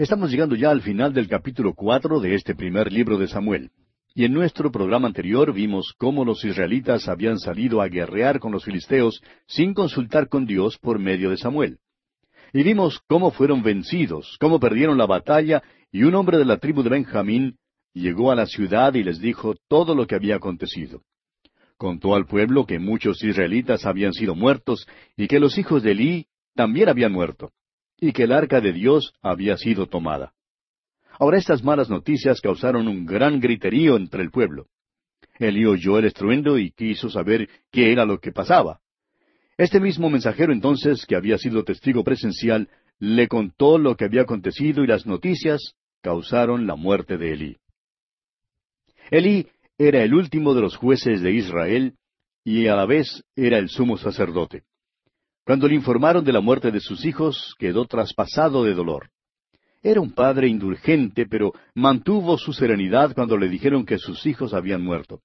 Estamos llegando ya al final del capítulo cuatro de este primer libro de Samuel. Y en nuestro programa anterior vimos cómo los israelitas habían salido a guerrear con los filisteos sin consultar con Dios por medio de Samuel. Y vimos cómo fueron vencidos, cómo perdieron la batalla, y un hombre de la tribu de Benjamín llegó a la ciudad y les dijo todo lo que había acontecido. Contó al pueblo que muchos israelitas habían sido muertos y que los hijos de Elí también habían muerto, y que el arca de Dios había sido tomada. Ahora estas malas noticias causaron un gran griterío entre el pueblo. Elí oyó el estruendo y quiso saber qué era lo que pasaba. Este mismo mensajero entonces, que había sido testigo presencial, le contó lo que había acontecido y las noticias causaron la muerte de Elí. Elí era el último de los jueces de Israel y a la vez era el sumo sacerdote. Cuando le informaron de la muerte de sus hijos, quedó traspasado de dolor. Era un padre indulgente, pero mantuvo su serenidad cuando le dijeron que sus hijos habían muerto.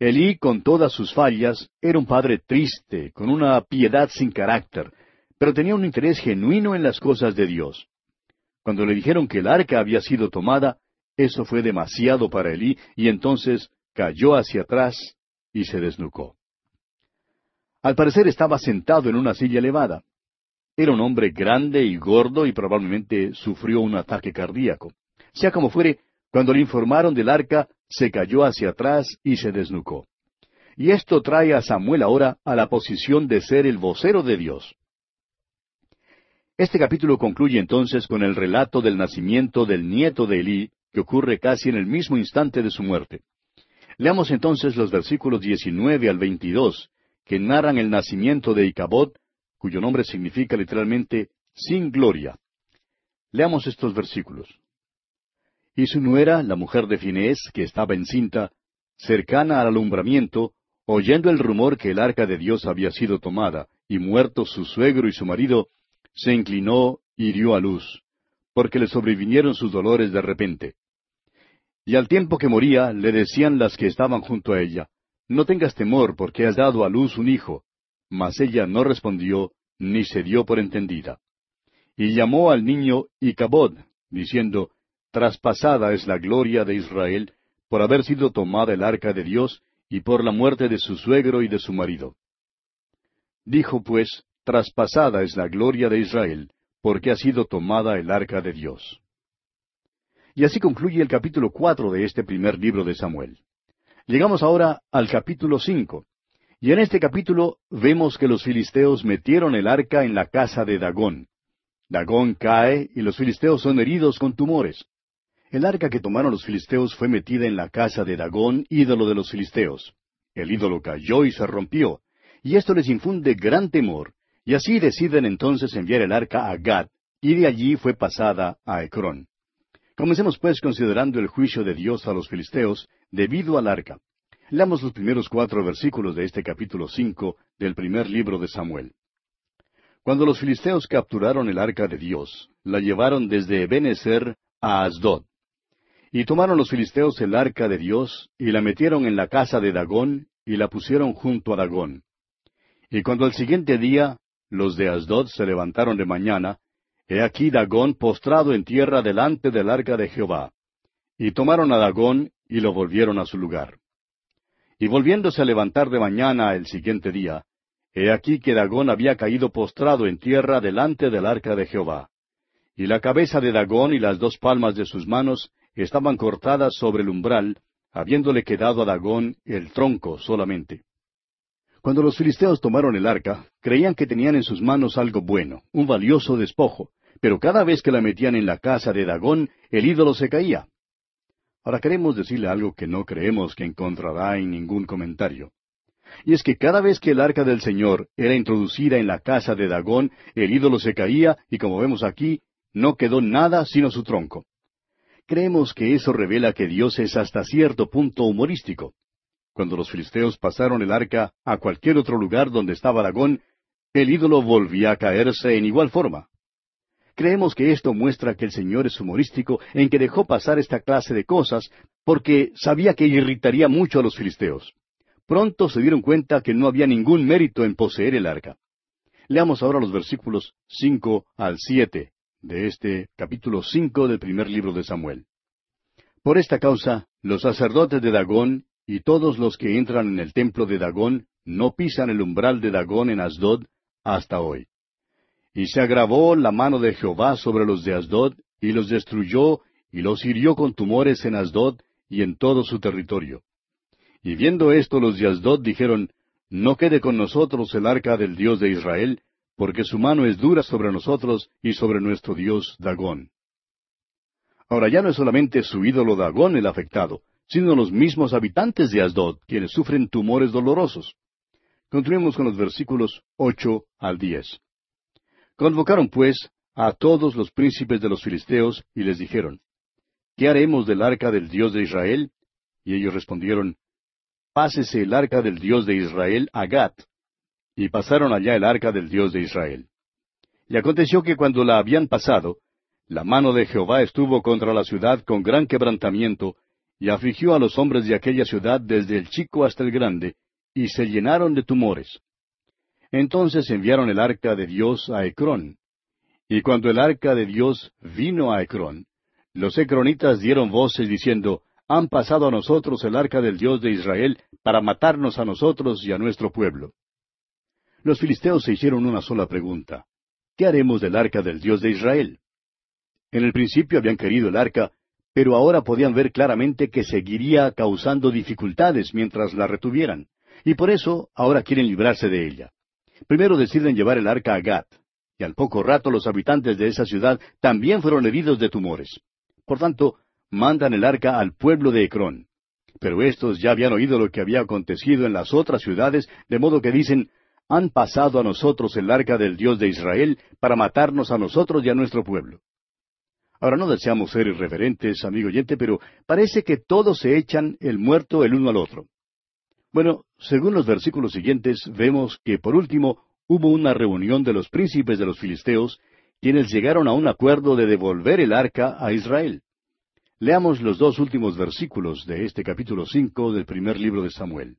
Elí, con todas sus fallas, era un padre triste, con una piedad sin carácter, pero tenía un interés genuino en las cosas de Dios. Cuando le dijeron que el arca había sido tomada, eso fue demasiado para Elí, y entonces cayó hacia atrás y se desnucó. Al parecer estaba sentado en una silla elevada. Era un hombre grande y gordo y probablemente sufrió un ataque cardíaco. Sea como fuere, cuando le informaron del arca, se cayó hacia atrás y se desnucó. Y esto trae a Samuel ahora a la posición de ser el vocero de Dios. Este capítulo concluye entonces con el relato del nacimiento del nieto de Elí, que ocurre casi en el mismo instante de su muerte. Leamos entonces los versículos 19 al 22, que narran el nacimiento de Icabod, cuyo nombre significa literalmente sin gloria. Leamos estos versículos. Y su nuera, la mujer de Finés, que estaba encinta, cercana al alumbramiento, oyendo el rumor que el arca de Dios había sido tomada, y muerto su suegro y su marido, se inclinó y dio a luz, porque le sobrevinieron sus dolores de repente. Y al tiempo que moría, le decían las que estaban junto a ella, No tengas temor, porque has dado a luz un hijo, mas ella no respondió, ni se dio por entendida. Y llamó al niño Icabod, diciendo, Traspasada es la gloria de Israel, por haber sido tomada el arca de Dios, y por la muerte de su suegro y de su marido. Dijo pues, Traspasada es la gloria de Israel, porque ha sido tomada el arca de Dios. Y así concluye el capítulo cuatro de este primer libro de Samuel. Llegamos ahora al capítulo cinco, y en este capítulo vemos que los filisteos metieron el arca en la casa de Dagón. Dagón cae y los filisteos son heridos con tumores. El arca que tomaron los filisteos fue metida en la casa de Dagón, ídolo de los filisteos. El ídolo cayó y se rompió, y esto les infunde gran temor, y así deciden entonces enviar el arca a Gad, y de allí fue pasada a Ecrón. Comencemos pues considerando el juicio de Dios a los filisteos debido al arca. Leamos los primeros cuatro versículos de este capítulo cinco del primer libro de Samuel. Cuando los filisteos capturaron el arca de Dios, la llevaron desde Ebenezer a Asdod. Y tomaron los filisteos el arca de Dios, y la metieron en la casa de Dagón, y la pusieron junto a Dagón. Y cuando al siguiente día los de Asdod se levantaron de mañana, he aquí Dagón postrado en tierra delante del arca de Jehová. Y tomaron a Dagón y lo volvieron a su lugar. Y volviéndose a levantar de mañana el siguiente día, he aquí que Dagón había caído postrado en tierra delante del arca de Jehová. Y la cabeza de Dagón y las dos palmas de sus manos estaban cortadas sobre el umbral, habiéndole quedado a Dagón el tronco solamente. Cuando los filisteos tomaron el arca, creían que tenían en sus manos algo bueno, un valioso despojo, pero cada vez que la metían en la casa de Dagón, el ídolo se caía. Ahora queremos decirle algo que no creemos que encontrará en ningún comentario. Y es que cada vez que el arca del Señor era introducida en la casa de Dagón, el ídolo se caía y como vemos aquí, no quedó nada sino su tronco. Creemos que eso revela que Dios es hasta cierto punto humorístico. Cuando los filisteos pasaron el arca a cualquier otro lugar donde estaba Dagón, el ídolo volvía a caerse en igual forma. Creemos que esto muestra que el Señor es humorístico en que dejó pasar esta clase de cosas porque sabía que irritaría mucho a los filisteos. Pronto se dieron cuenta que no había ningún mérito en poseer el arca. Leamos ahora los versículos cinco al siete de este capítulo cinco del primer libro de Samuel. Por esta causa, los sacerdotes de Dagón y todos los que entran en el templo de Dagón no pisan el umbral de Dagón en Asdod hasta hoy. Y se agravó la mano de Jehová sobre los de Asdod, y los destruyó, y los hirió con tumores en Asdod y en todo su territorio. Y viendo esto los de Asdod dijeron, No quede con nosotros el arca del Dios de Israel, porque su mano es dura sobre nosotros y sobre nuestro Dios Dagón. Ahora ya no es solamente su ídolo Dagón el afectado, sino los mismos habitantes de Asdod, quienes sufren tumores dolorosos. Continuemos con los versículos ocho al diez. Convocaron, pues, a todos los príncipes de los filisteos y les dijeron, ¿Qué haremos del arca del Dios de Israel? Y ellos respondieron, Pásese el arca del Dios de Israel a Gat. Y pasaron allá el arca del Dios de Israel. Y aconteció que cuando la habían pasado, la mano de Jehová estuvo contra la ciudad con gran quebrantamiento, y afligió a los hombres de aquella ciudad desde el chico hasta el grande, y se llenaron de tumores. Entonces enviaron el arca de Dios a Ecrón. Y cuando el arca de Dios vino a Ecrón, los ecronitas dieron voces diciendo, Han pasado a nosotros el arca del Dios de Israel para matarnos a nosotros y a nuestro pueblo. Los filisteos se hicieron una sola pregunta. ¿Qué haremos del arca del Dios de Israel? En el principio habían querido el arca, pero ahora podían ver claramente que seguiría causando dificultades mientras la retuvieran, y por eso ahora quieren librarse de ella. Primero deciden llevar el arca a Gat, y al poco rato los habitantes de esa ciudad también fueron heridos de tumores. Por tanto, mandan el arca al pueblo de Ecrón. Pero estos ya habían oído lo que había acontecido en las otras ciudades, de modo que dicen, han pasado a nosotros el arca del Dios de Israel para matarnos a nosotros y a nuestro pueblo. Ahora no deseamos ser irreverentes, amigo oyente, pero parece que todos se echan el muerto el uno al otro. Bueno, según los versículos siguientes, vemos que por último hubo una reunión de los príncipes de los filisteos, quienes llegaron a un acuerdo de devolver el arca a Israel. Leamos los dos últimos versículos de este capítulo cinco del primer libro de Samuel.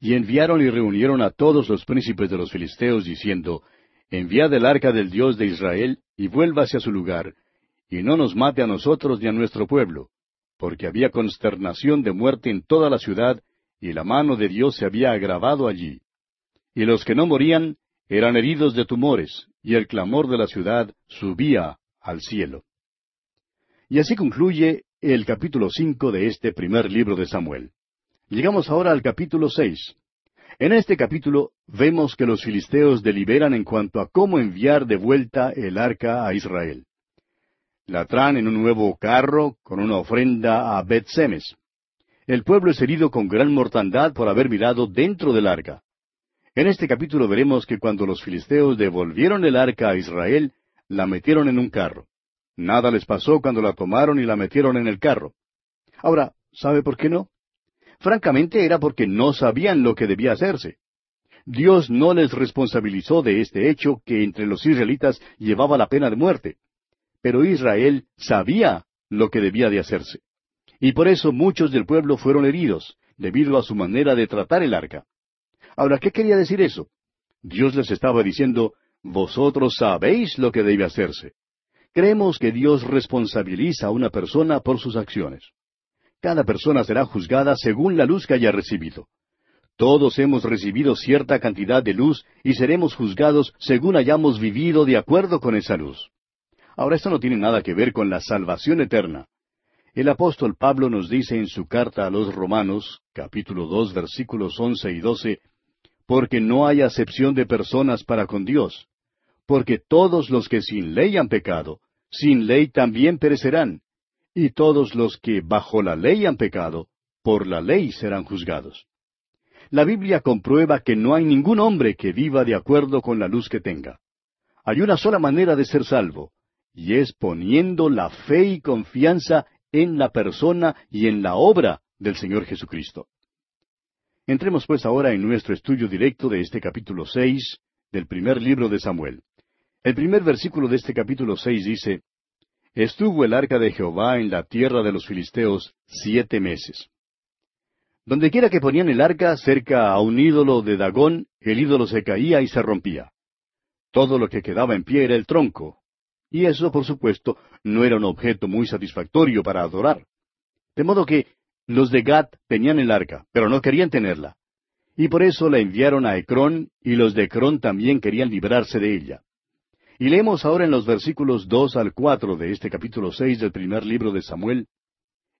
Y enviaron y reunieron a todos los príncipes de los filisteos, diciendo, Enviad el arca del Dios de Israel, y vuélvase a su lugar, y no nos mate a nosotros ni a nuestro pueblo, porque había consternación de muerte en toda la ciudad, y la mano de Dios se había agravado allí. Y los que no morían eran heridos de tumores, y el clamor de la ciudad subía al cielo. Y así concluye el capítulo cinco de este primer libro de Samuel. Llegamos ahora al capítulo seis. En este capítulo vemos que los filisteos deliberan en cuanto a cómo enviar de vuelta el arca a Israel. La traen en un nuevo carro con una ofrenda a Bet-Semes. El pueblo es herido con gran mortandad por haber mirado dentro del arca. En este capítulo veremos que cuando los filisteos devolvieron el arca a Israel, la metieron en un carro. Nada les pasó cuando la tomaron y la metieron en el carro. Ahora, ¿sabe por qué no? Francamente era porque no sabían lo que debía hacerse. Dios no les responsabilizó de este hecho que entre los israelitas llevaba la pena de muerte. Pero Israel sabía lo que debía de hacerse. Y por eso muchos del pueblo fueron heridos, debido a su manera de tratar el arca. Ahora, ¿qué quería decir eso? Dios les estaba diciendo, vosotros sabéis lo que debe hacerse. Creemos que Dios responsabiliza a una persona por sus acciones. Cada persona será juzgada según la luz que haya recibido. Todos hemos recibido cierta cantidad de luz y seremos juzgados según hayamos vivido de acuerdo con esa luz. Ahora, esto no tiene nada que ver con la salvación eterna. El apóstol Pablo nos dice en su carta a los Romanos, capítulo dos, versículos once y doce, porque no hay acepción de personas para con Dios, porque todos los que sin ley han pecado, sin ley también perecerán, y todos los que bajo la ley han pecado, por la ley serán juzgados. La Biblia comprueba que no hay ningún hombre que viva de acuerdo con la luz que tenga. Hay una sola manera de ser salvo, y es poniendo la fe y confianza en la persona y en la obra del Señor Jesucristo. Entremos pues ahora en nuestro estudio directo de este capítulo seis del primer libro de Samuel. El primer versículo de este capítulo seis dice, Estuvo el arca de Jehová en la tierra de los filisteos siete meses. Dondequiera que ponían el arca cerca a un ídolo de Dagón, el ídolo se caía y se rompía. Todo lo que quedaba en pie era el tronco, y eso, por supuesto, no era un objeto muy satisfactorio para adorar. De modo que los de Gad tenían el arca, pero no querían tenerla. Y por eso la enviaron a Ecrón, y los de Ecrón también querían librarse de ella. Y leemos ahora en los versículos dos al cuatro de este capítulo seis del primer libro de Samuel.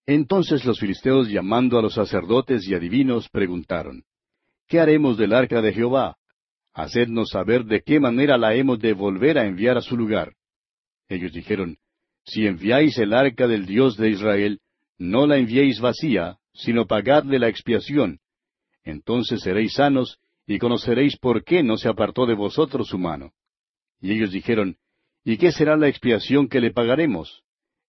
Entonces los filisteos llamando a los sacerdotes y adivinos preguntaron, ¿Qué haremos del arca de Jehová? Hacednos saber de qué manera la hemos de volver a enviar a su lugar. Ellos dijeron, Si enviáis el arca del Dios de Israel, no la enviéis vacía, sino pagadle la expiación. Entonces seréis sanos y conoceréis por qué no se apartó de vosotros su mano. Y ellos dijeron, ¿Y qué será la expiación que le pagaremos?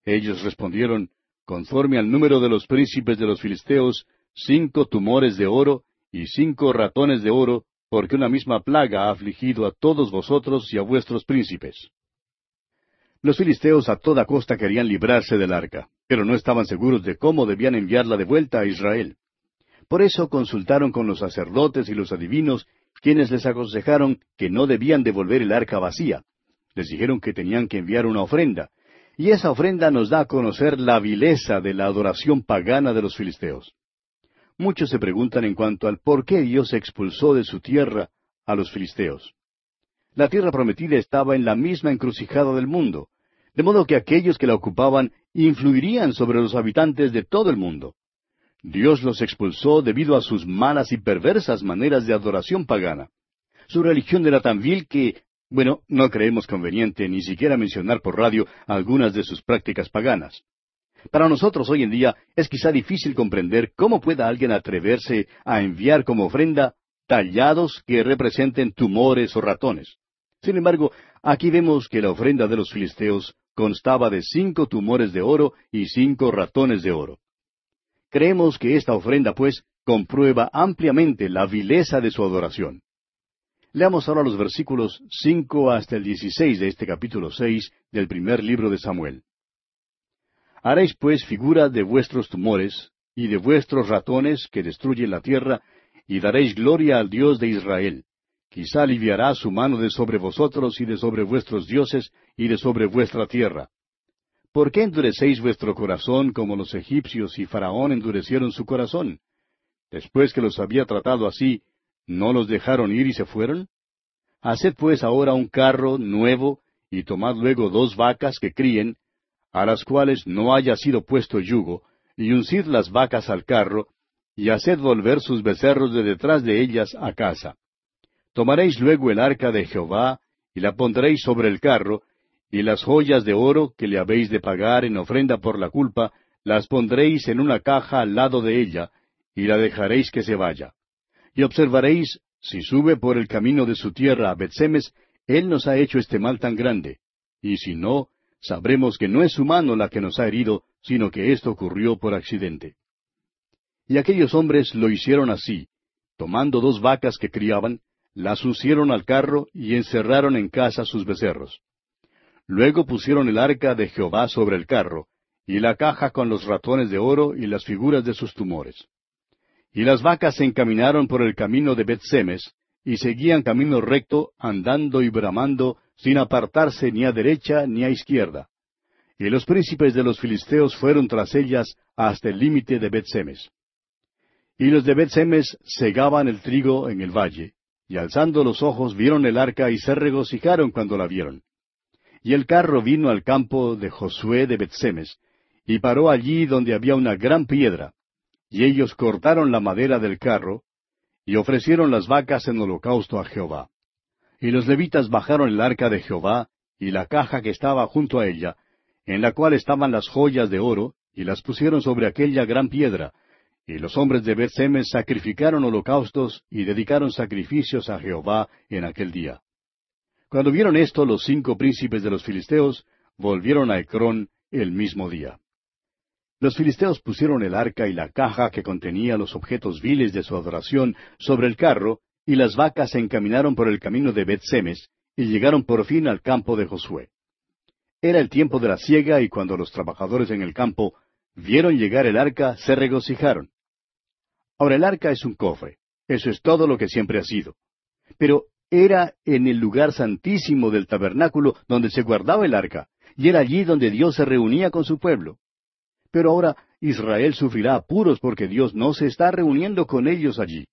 Ellos respondieron, conforme al número de los príncipes de los filisteos, cinco tumores de oro y cinco ratones de oro, porque una misma plaga ha afligido a todos vosotros y a vuestros príncipes. Los filisteos a toda costa querían librarse del arca, pero no estaban seguros de cómo debían enviarla de vuelta a Israel. Por eso consultaron con los sacerdotes y los adivinos, quienes les aconsejaron que no debían devolver el arca vacía. Les dijeron que tenían que enviar una ofrenda, y esa ofrenda nos da a conocer la vileza de la adoración pagana de los filisteos. Muchos se preguntan en cuanto al por qué Dios expulsó de su tierra a los filisteos. La tierra prometida estaba en la misma encrucijada del mundo, de modo que aquellos que la ocupaban influirían sobre los habitantes de todo el mundo. Dios los expulsó debido a sus malas y perversas maneras de adoración pagana. Su religión era tan vil que, bueno, no creemos conveniente ni siquiera mencionar por radio algunas de sus prácticas paganas. Para nosotros hoy en día es quizá difícil comprender cómo pueda alguien atreverse a enviar como ofrenda tallados que representen tumores o ratones. Sin embargo, aquí vemos que la ofrenda de los filisteos constaba de cinco tumores de oro y cinco ratones de oro. Creemos que esta ofrenda, pues, comprueba ampliamente la vileza de su adoración. Leamos ahora los versículos cinco hasta el dieciséis de este capítulo seis del primer libro de Samuel. Haréis pues figura de vuestros tumores y de vuestros ratones que destruyen la tierra, y daréis gloria al Dios de Israel. Quizá aliviará su mano de sobre vosotros y de sobre vuestros dioses y de sobre vuestra tierra. ¿Por qué endurecéis vuestro corazón como los egipcios y Faraón endurecieron su corazón? Después que los había tratado así, ¿no los dejaron ir y se fueron? Haced pues ahora un carro nuevo, y tomad luego dos vacas que críen, a las cuales no haya sido puesto yugo, y uncid las vacas al carro, y haced volver sus becerros de detrás de ellas a casa. Tomaréis luego el arca de Jehová, y la pondréis sobre el carro, y las joyas de oro que le habéis de pagar en ofrenda por la culpa, las pondréis en una caja al lado de ella, y la dejaréis que se vaya. Y observaréis, si sube por el camino de su tierra a Betsemes, él nos ha hecho este mal tan grande. Y si no, sabremos que no es su mano la que nos ha herido, sino que esto ocurrió por accidente. Y aquellos hombres lo hicieron así, tomando dos vacas que criaban, las uncieron al carro y encerraron en casa sus becerros. Luego pusieron el arca de Jehová sobre el carro, y la caja con los ratones de oro y las figuras de sus tumores. Y las vacas se encaminaron por el camino de Bet-Semes, y seguían camino recto, andando y bramando, sin apartarse ni a derecha ni a izquierda. Y los príncipes de los filisteos fueron tras ellas hasta el límite de Bet-Semes. Y los de Bet-Semes segaban el trigo en el valle, y alzando los ojos vieron el arca y se regocijaron cuando la vieron. Y el carro vino al campo de Josué de Betsemes, y paró allí donde había una gran piedra. Y ellos cortaron la madera del carro, y ofrecieron las vacas en holocausto a Jehová. Y los levitas bajaron el arca de Jehová, y la caja que estaba junto a ella, en la cual estaban las joyas de oro, y las pusieron sobre aquella gran piedra, y los hombres de Betsemes sacrificaron holocaustos y dedicaron sacrificios a Jehová en aquel día. Cuando vieron esto los cinco príncipes de los filisteos, volvieron a Ecrón el mismo día. Los filisteos pusieron el arca y la caja que contenía los objetos viles de su adoración sobre el carro, y las vacas se encaminaron por el camino de Bet-Semes, y llegaron por fin al campo de Josué. Era el tiempo de la siega, y cuando los trabajadores en el campo vieron llegar el arca, se regocijaron. Ahora el arca es un cofre, eso es todo lo que siempre ha sido. Pero era en el lugar santísimo del tabernáculo donde se guardaba el arca, y era allí donde Dios se reunía con su pueblo. Pero ahora Israel sufrirá apuros porque Dios no se está reuniendo con ellos allí.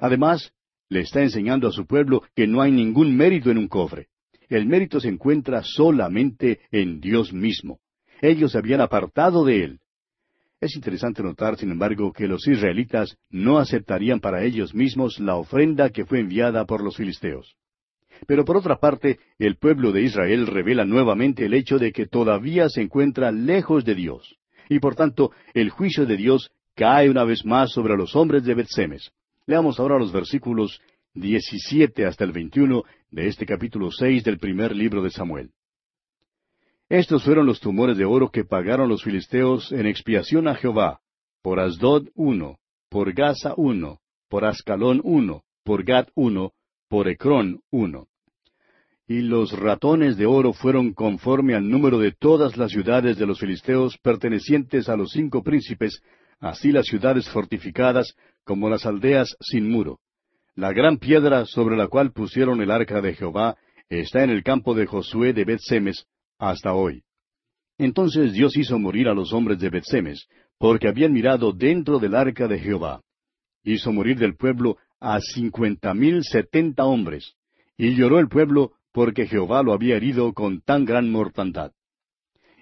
Además, le está enseñando a su pueblo que no hay ningún mérito en un cofre. El mérito se encuentra solamente en Dios mismo. Ellos se habían apartado de Él. Es interesante notar, sin embargo, que los israelitas no aceptarían para ellos mismos la ofrenda que fue enviada por los filisteos. Pero por otra parte, el pueblo de Israel revela nuevamente el hecho de que todavía se encuentra lejos de Dios. Y por tanto, el juicio de Dios cae una vez más sobre los hombres de Betsemes. Leamos ahora los versículos 17 hasta el 21 de este capítulo 6 del primer libro de Samuel. Estos fueron los tumores de oro que pagaron los filisteos en expiación a Jehová, por Asdod uno, por Gaza uno, por Ascalón uno, por Gad uno, por Ecrón uno. Y los ratones de oro fueron conforme al número de todas las ciudades de los filisteos pertenecientes a los cinco príncipes, así las ciudades fortificadas como las aldeas sin muro. La gran piedra sobre la cual pusieron el arca de Jehová está en el campo de Josué de Bet-Semes hasta hoy. Entonces Dios hizo morir a los hombres de Bet-Semes, porque habían mirado dentro del arca de Jehová. Hizo morir del pueblo a cincuenta mil setenta hombres, y lloró el pueblo porque Jehová lo había herido con tan gran mortandad.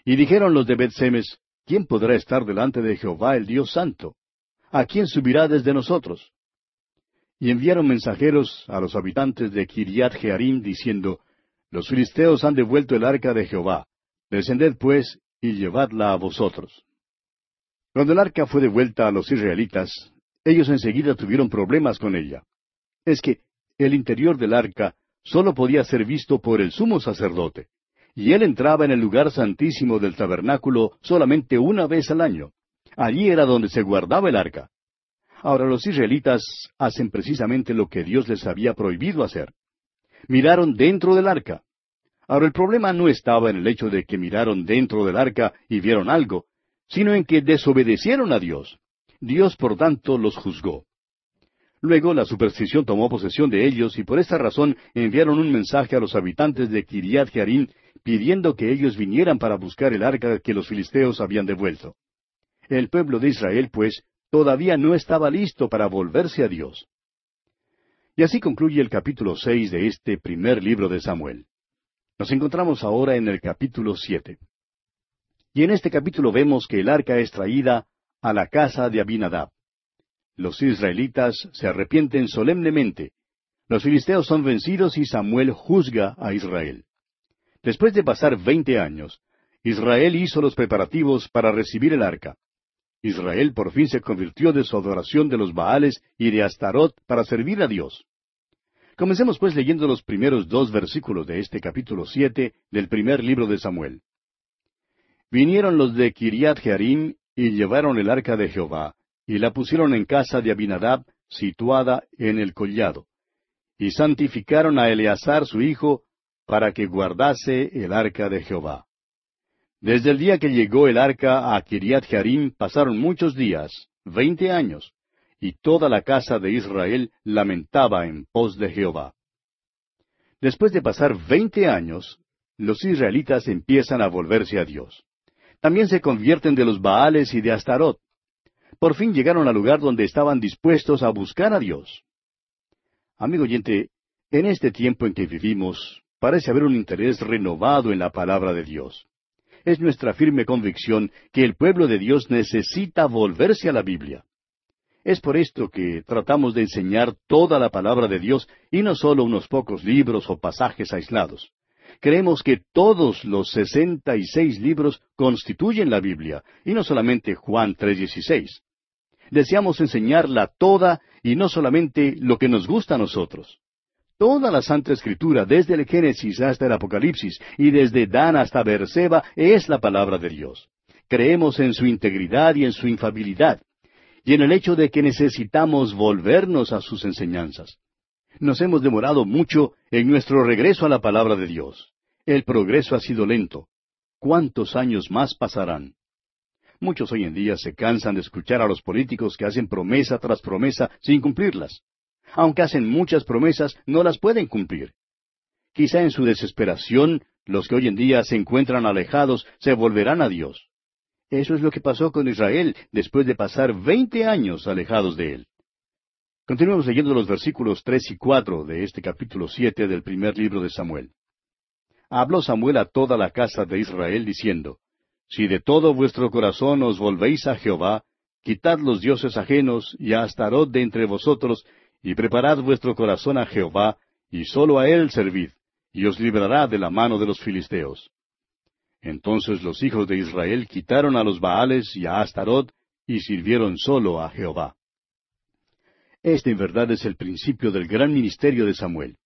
Y dijeron los de Bet-Semes, ¿quién podrá estar delante de Jehová el Dios Santo? ¿A quién subirá desde nosotros? Y enviaron mensajeros a los habitantes de Kiriat Jearim diciendo, Los filisteos han devuelto el arca de Jehová. Descended pues y llevadla a vosotros. Cuando el arca fue devuelta a los israelitas, ellos enseguida tuvieron problemas con ella. Es que el interior del arca solo podía ser visto por el sumo sacerdote, y él entraba en el lugar santísimo del tabernáculo solamente una vez al año. Allí era donde se guardaba el arca. Ahora los israelitas hacen precisamente lo que Dios les había prohibido hacer. Miraron dentro del arca. Ahora el problema no estaba en el hecho de que miraron dentro del arca y vieron algo, sino en que desobedecieron a Dios. Dios, por tanto, los juzgó. Luego la superstición tomó posesión de ellos y por esta razón enviaron un mensaje a los habitantes de Kiriat Jearim pidiendo que ellos vinieran para buscar el arca que los filisteos habían devuelto. El pueblo de Israel, pues, todavía no estaba listo para volverse a Dios. Y así concluye el capítulo seis de este primer libro de Samuel. Nos encontramos ahora en el capítulo siete. Y en este capítulo vemos que el arca es traída a la casa de Abinadab. Los israelitas se arrepienten solemnemente. Los filisteos son vencidos y Samuel juzga a Israel. Después de pasar veinte años, Israel hizo los preparativos para recibir el arca. Israel por fin se convirtió de su adoración de los Baales y de Astarot para servir a Dios. Comencemos pues leyendo los primeros dos versículos de este capítulo siete del primer libro de Samuel. Vinieron los de Kiriat Jearim y llevaron el arca de Jehová, y la pusieron en casa de Abinadab, situada en el collado. Y santificaron a Eleazar su hijo, para que guardase el arca de Jehová. Desde el día que llegó el arca a Kiriat Jearim pasaron muchos días, veinte años, y toda la casa de Israel lamentaba en pos de Jehová. Después de pasar veinte años, los israelitas empiezan a volverse a Dios también se convierten de los Baales y de Astarot. Por fin llegaron al lugar donde estaban dispuestos a buscar a Dios. Amigo oyente, en este tiempo en que vivimos, parece haber un interés renovado en la palabra de Dios. Es nuestra firme convicción que el pueblo de Dios necesita volverse a la Biblia. Es por esto que tratamos de enseñar toda la palabra de Dios y no solo unos pocos libros o pasajes aislados. Creemos que todos los sesenta y seis libros constituyen la Biblia, y no solamente Juan 3:16. Deseamos enseñarla toda y no solamente lo que nos gusta a nosotros. Toda la Santa Escritura, desde el Génesis hasta el Apocalipsis y desde Dan hasta Berseba, es la palabra de Dios. Creemos en su integridad y en su infabilidad, y en el hecho de que necesitamos volvernos a sus enseñanzas. Nos hemos demorado mucho en nuestro regreso a la palabra de Dios. El progreso ha sido lento. ¿Cuántos años más pasarán? Muchos hoy en día se cansan de escuchar a los políticos que hacen promesa tras promesa sin cumplirlas. Aunque hacen muchas promesas, no las pueden cumplir. Quizá en su desesperación, los que hoy en día se encuentran alejados se volverán a Dios. Eso es lo que pasó con Israel después de pasar veinte años alejados de él. Continuemos leyendo los versículos tres y cuatro de este capítulo siete del primer libro de Samuel. Habló Samuel a toda la casa de Israel diciendo, Si de todo vuestro corazón os volvéis a Jehová, quitad los dioses ajenos y a Astarot de entre vosotros, y preparad vuestro corazón a Jehová, y sólo a él servid, y os librará de la mano de los filisteos. Entonces los hijos de Israel quitaron a los Baales y a Astarot, y sirvieron sólo a Jehová. Este en verdad es el principio del gran ministerio de Samuel.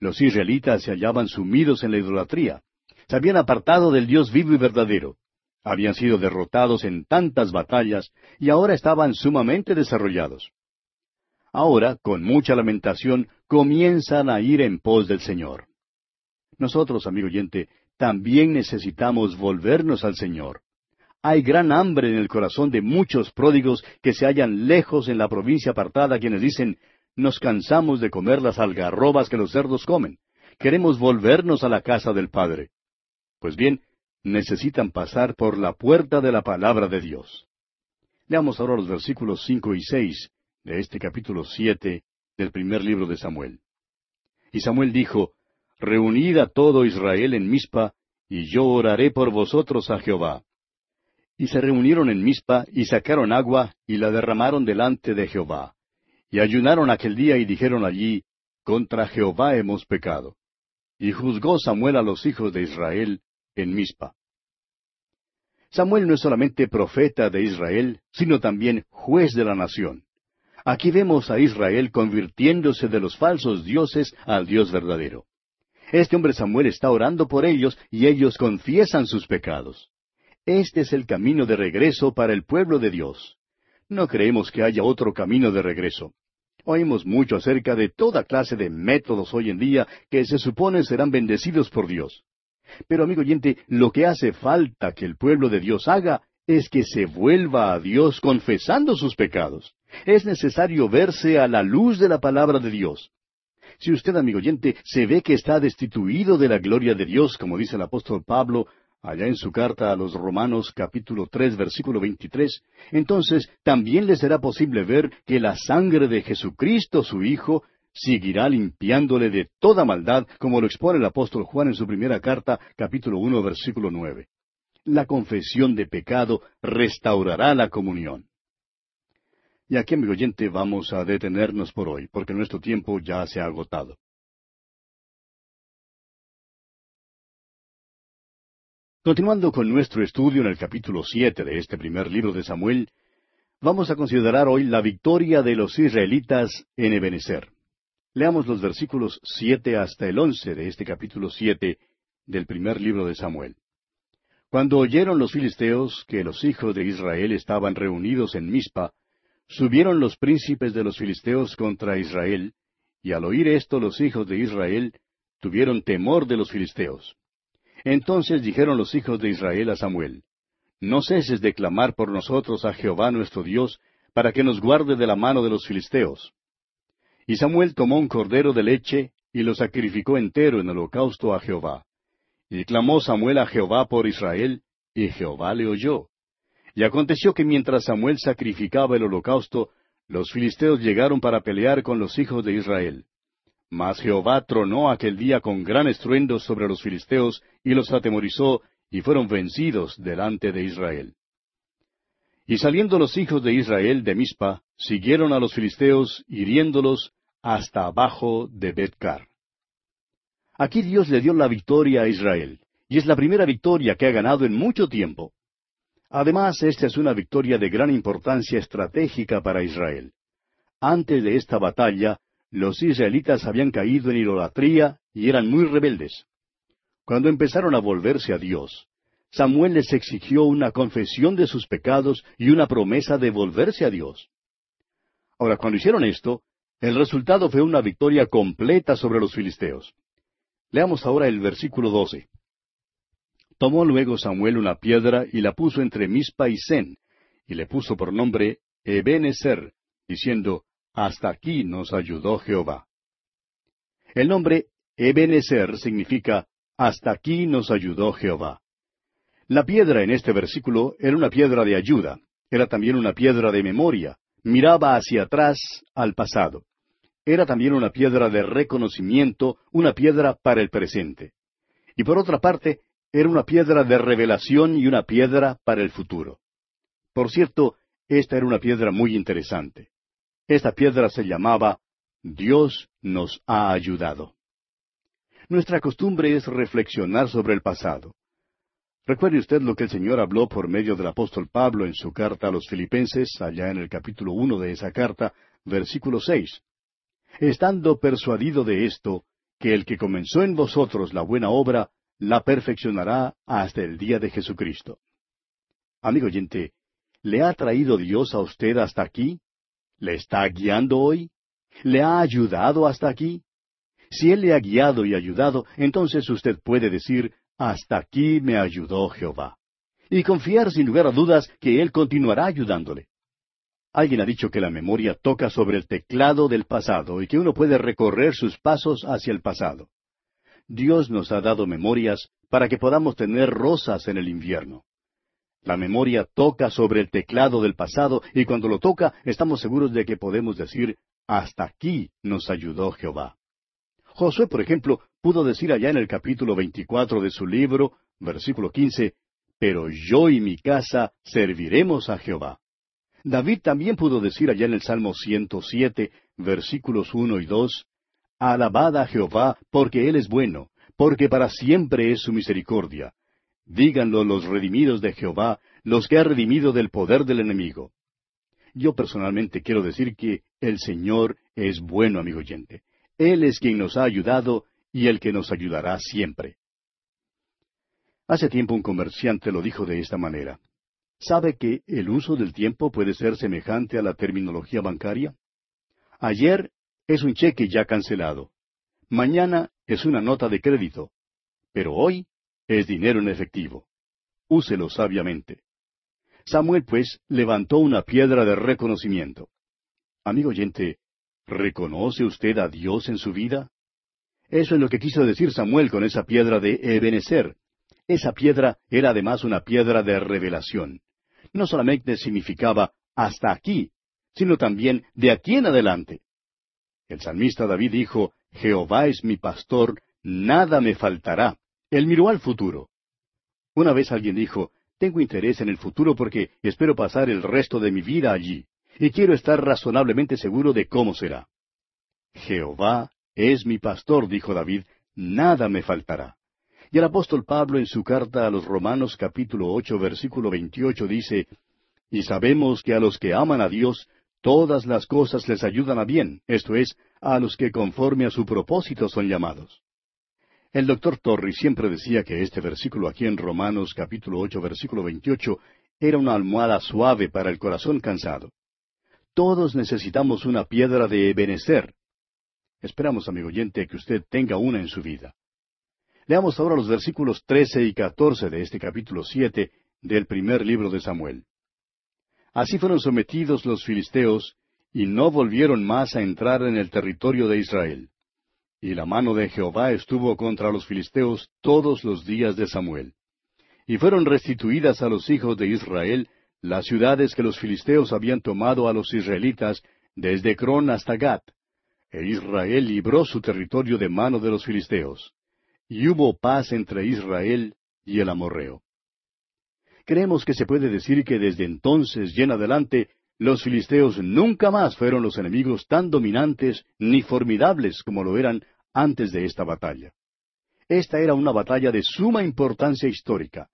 Los israelitas se hallaban sumidos en la idolatría. Se habían apartado del Dios vivo y verdadero. Habían sido derrotados en tantas batallas y ahora estaban sumamente desarrollados. Ahora, con mucha lamentación, comienzan a ir en pos del Señor. Nosotros, amigo oyente, también necesitamos volvernos al Señor. Hay gran hambre en el corazón de muchos pródigos que se hallan lejos en la provincia apartada, quienes dicen, nos cansamos de comer las algarrobas que los cerdos comen. Queremos volvernos a la casa del Padre. Pues bien, necesitan pasar por la puerta de la palabra de Dios. Leamos ahora los versículos cinco y seis de este capítulo siete del primer libro de Samuel. Y Samuel dijo, Reunid a todo Israel en Mizpa, y yo oraré por vosotros a Jehová. Y se reunieron en Mizpa, y sacaron agua, y la derramaron delante de Jehová. Y ayunaron aquel día y dijeron allí, Contra Jehová hemos pecado. Y juzgó Samuel a los hijos de Israel en Mizpa. Samuel no es solamente profeta de Israel, sino también juez de la nación. Aquí vemos a Israel convirtiéndose de los falsos dioses al Dios verdadero. Este hombre Samuel está orando por ellos y ellos confiesan sus pecados. Este es el camino de regreso para el pueblo de Dios. No creemos que haya otro camino de regreso. Oímos mucho acerca de toda clase de métodos hoy en día que se supone serán bendecidos por Dios. Pero amigo oyente, lo que hace falta que el pueblo de Dios haga es que se vuelva a Dios confesando sus pecados. Es necesario verse a la luz de la palabra de Dios. Si usted, amigo oyente, se ve que está destituido de la gloria de Dios, como dice el apóstol Pablo, allá en su carta a los Romanos capítulo tres versículo veintitrés, entonces también le será posible ver que la sangre de Jesucristo su Hijo seguirá limpiándole de toda maldad, como lo expone el apóstol Juan en su primera carta capítulo uno versículo nueve. La confesión de pecado restaurará la comunión. Y aquí, amigo oyente, vamos a detenernos por hoy, porque nuestro tiempo ya se ha agotado. Continuando con nuestro estudio en el capítulo siete de este primer libro de Samuel, vamos a considerar hoy la victoria de los israelitas en Ebenezer. Leamos los versículos siete hasta el once de este capítulo siete del primer libro de Samuel. Cuando oyeron los filisteos que los hijos de Israel estaban reunidos en Mizpa, subieron los príncipes de los filisteos contra Israel, y al oír esto los hijos de Israel tuvieron temor de los filisteos. Entonces dijeron los hijos de Israel a Samuel, No ceses de clamar por nosotros a Jehová nuestro Dios, para que nos guarde de la mano de los filisteos. Y Samuel tomó un cordero de leche, y lo sacrificó entero en holocausto a Jehová. Y clamó Samuel a Jehová por Israel, y Jehová le oyó. Y aconteció que mientras Samuel sacrificaba el holocausto, los filisteos llegaron para pelear con los hijos de Israel. Mas Jehová tronó aquel día con gran estruendo sobre los filisteos y los atemorizó, y fueron vencidos delante de Israel. Y saliendo los hijos de Israel de Mizpa, siguieron a los filisteos, hiriéndolos hasta abajo de Betcar. Aquí Dios le dio la victoria a Israel, y es la primera victoria que ha ganado en mucho tiempo. Además, esta es una victoria de gran importancia estratégica para Israel. Antes de esta batalla, los israelitas habían caído en idolatría y eran muy rebeldes. Cuando empezaron a volverse a Dios, Samuel les exigió una confesión de sus pecados y una promesa de volverse a Dios. Ahora, cuando hicieron esto, el resultado fue una victoria completa sobre los filisteos. Leamos ahora el versículo 12. Tomó luego Samuel una piedra y la puso entre Mispa y Sen, y le puso por nombre Ebenezer, diciendo, hasta aquí nos ayudó Jehová. El nombre Ebenezer significa hasta aquí nos ayudó Jehová. La piedra en este versículo era una piedra de ayuda, era también una piedra de memoria, miraba hacia atrás al pasado. Era también una piedra de reconocimiento, una piedra para el presente. Y por otra parte, era una piedra de revelación y una piedra para el futuro. Por cierto, esta era una piedra muy interesante. Esta piedra se llamaba Dios nos ha ayudado. Nuestra costumbre es reflexionar sobre el pasado. Recuerde usted lo que el Señor habló por medio del apóstol Pablo en su carta a los filipenses, allá en el capítulo uno de esa carta, versículo seis. Estando persuadido de esto, que el que comenzó en vosotros la buena obra, la perfeccionará hasta el día de Jesucristo. Amigo oyente, ¿le ha traído Dios a usted hasta aquí? ¿Le está guiando hoy? ¿Le ha ayudado hasta aquí? Si Él le ha guiado y ayudado, entonces usted puede decir, hasta aquí me ayudó Jehová. Y confiar sin lugar a dudas que Él continuará ayudándole. Alguien ha dicho que la memoria toca sobre el teclado del pasado y que uno puede recorrer sus pasos hacia el pasado. Dios nos ha dado memorias para que podamos tener rosas en el invierno. La memoria toca sobre el teclado del pasado y cuando lo toca estamos seguros de que podemos decir, hasta aquí nos ayudó Jehová. Josué, por ejemplo, pudo decir allá en el capítulo 24 de su libro, versículo 15, Pero yo y mi casa serviremos a Jehová. David también pudo decir allá en el Salmo 107, versículos 1 y 2, Alabad a Jehová, porque Él es bueno, porque para siempre es su misericordia. Díganlo los redimidos de Jehová, los que ha redimido del poder del enemigo. Yo personalmente quiero decir que el Señor es bueno, amigo oyente. Él es quien nos ha ayudado y el que nos ayudará siempre. Hace tiempo un comerciante lo dijo de esta manera. ¿Sabe que el uso del tiempo puede ser semejante a la terminología bancaria? Ayer es un cheque ya cancelado. Mañana es una nota de crédito. Pero hoy es dinero en efectivo. Úselo sabiamente. Samuel, pues, levantó una piedra de reconocimiento. Amigo oyente, ¿reconoce usted a Dios en su vida? Eso es lo que quiso decir Samuel con esa piedra de Ebenezer. Esa piedra era además una piedra de revelación. No solamente significaba hasta aquí, sino también de aquí en adelante. El salmista David dijo, Jehová es mi pastor, nada me faltará. Él miró al futuro. Una vez alguien dijo, tengo interés en el futuro porque espero pasar el resto de mi vida allí, y quiero estar razonablemente seguro de cómo será. Jehová es mi pastor, dijo David, nada me faltará. Y el apóstol Pablo en su carta a los Romanos capítulo ocho versículo veintiocho dice, Y sabemos que a los que aman a Dios, todas las cosas les ayudan a bien, esto es, a los que conforme a su propósito son llamados. El doctor Torrey siempre decía que este versículo aquí en Romanos capítulo ocho versículo veintiocho era una almohada suave para el corazón cansado. Todos necesitamos una piedra de Ebenezer. Esperamos, amigo oyente, que usted tenga una en su vida. Leamos ahora los versículos trece y catorce de este capítulo siete del primer libro de Samuel. Así fueron sometidos los filisteos, y no volvieron más a entrar en el territorio de Israel. Y la mano de Jehová estuvo contra los filisteos todos los días de Samuel. Y fueron restituidas a los hijos de Israel las ciudades que los filisteos habían tomado a los israelitas desde Cron hasta Gat. E Israel libró su territorio de mano de los filisteos. Y hubo paz entre Israel y el amorreo. Creemos que se puede decir que desde entonces y en adelante los filisteos nunca más fueron los enemigos tan dominantes ni formidables como lo eran antes de esta batalla. Esta era una batalla de suma importancia histórica,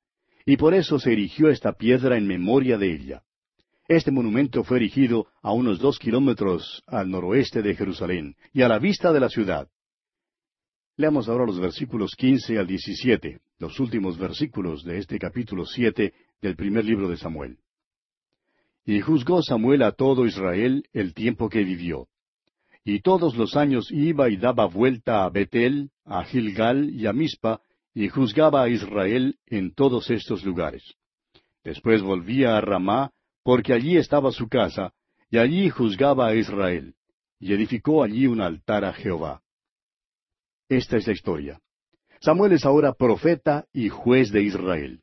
y por eso se erigió esta piedra en memoria de ella. Este monumento fue erigido a unos dos kilómetros al noroeste de Jerusalén y a la vista de la ciudad. Leamos ahora los versículos quince al diecisiete, los últimos versículos de este capítulo siete del primer libro de Samuel. Y juzgó Samuel a todo Israel el tiempo que vivió. Y todos los años iba y daba vuelta a Betel, a Gilgal y a Mispa, y juzgaba a Israel en todos estos lugares. Después volvía a Ramá, porque allí estaba su casa, y allí juzgaba a Israel, y edificó allí un altar a Jehová. Esta es la historia. Samuel es ahora profeta y juez de Israel.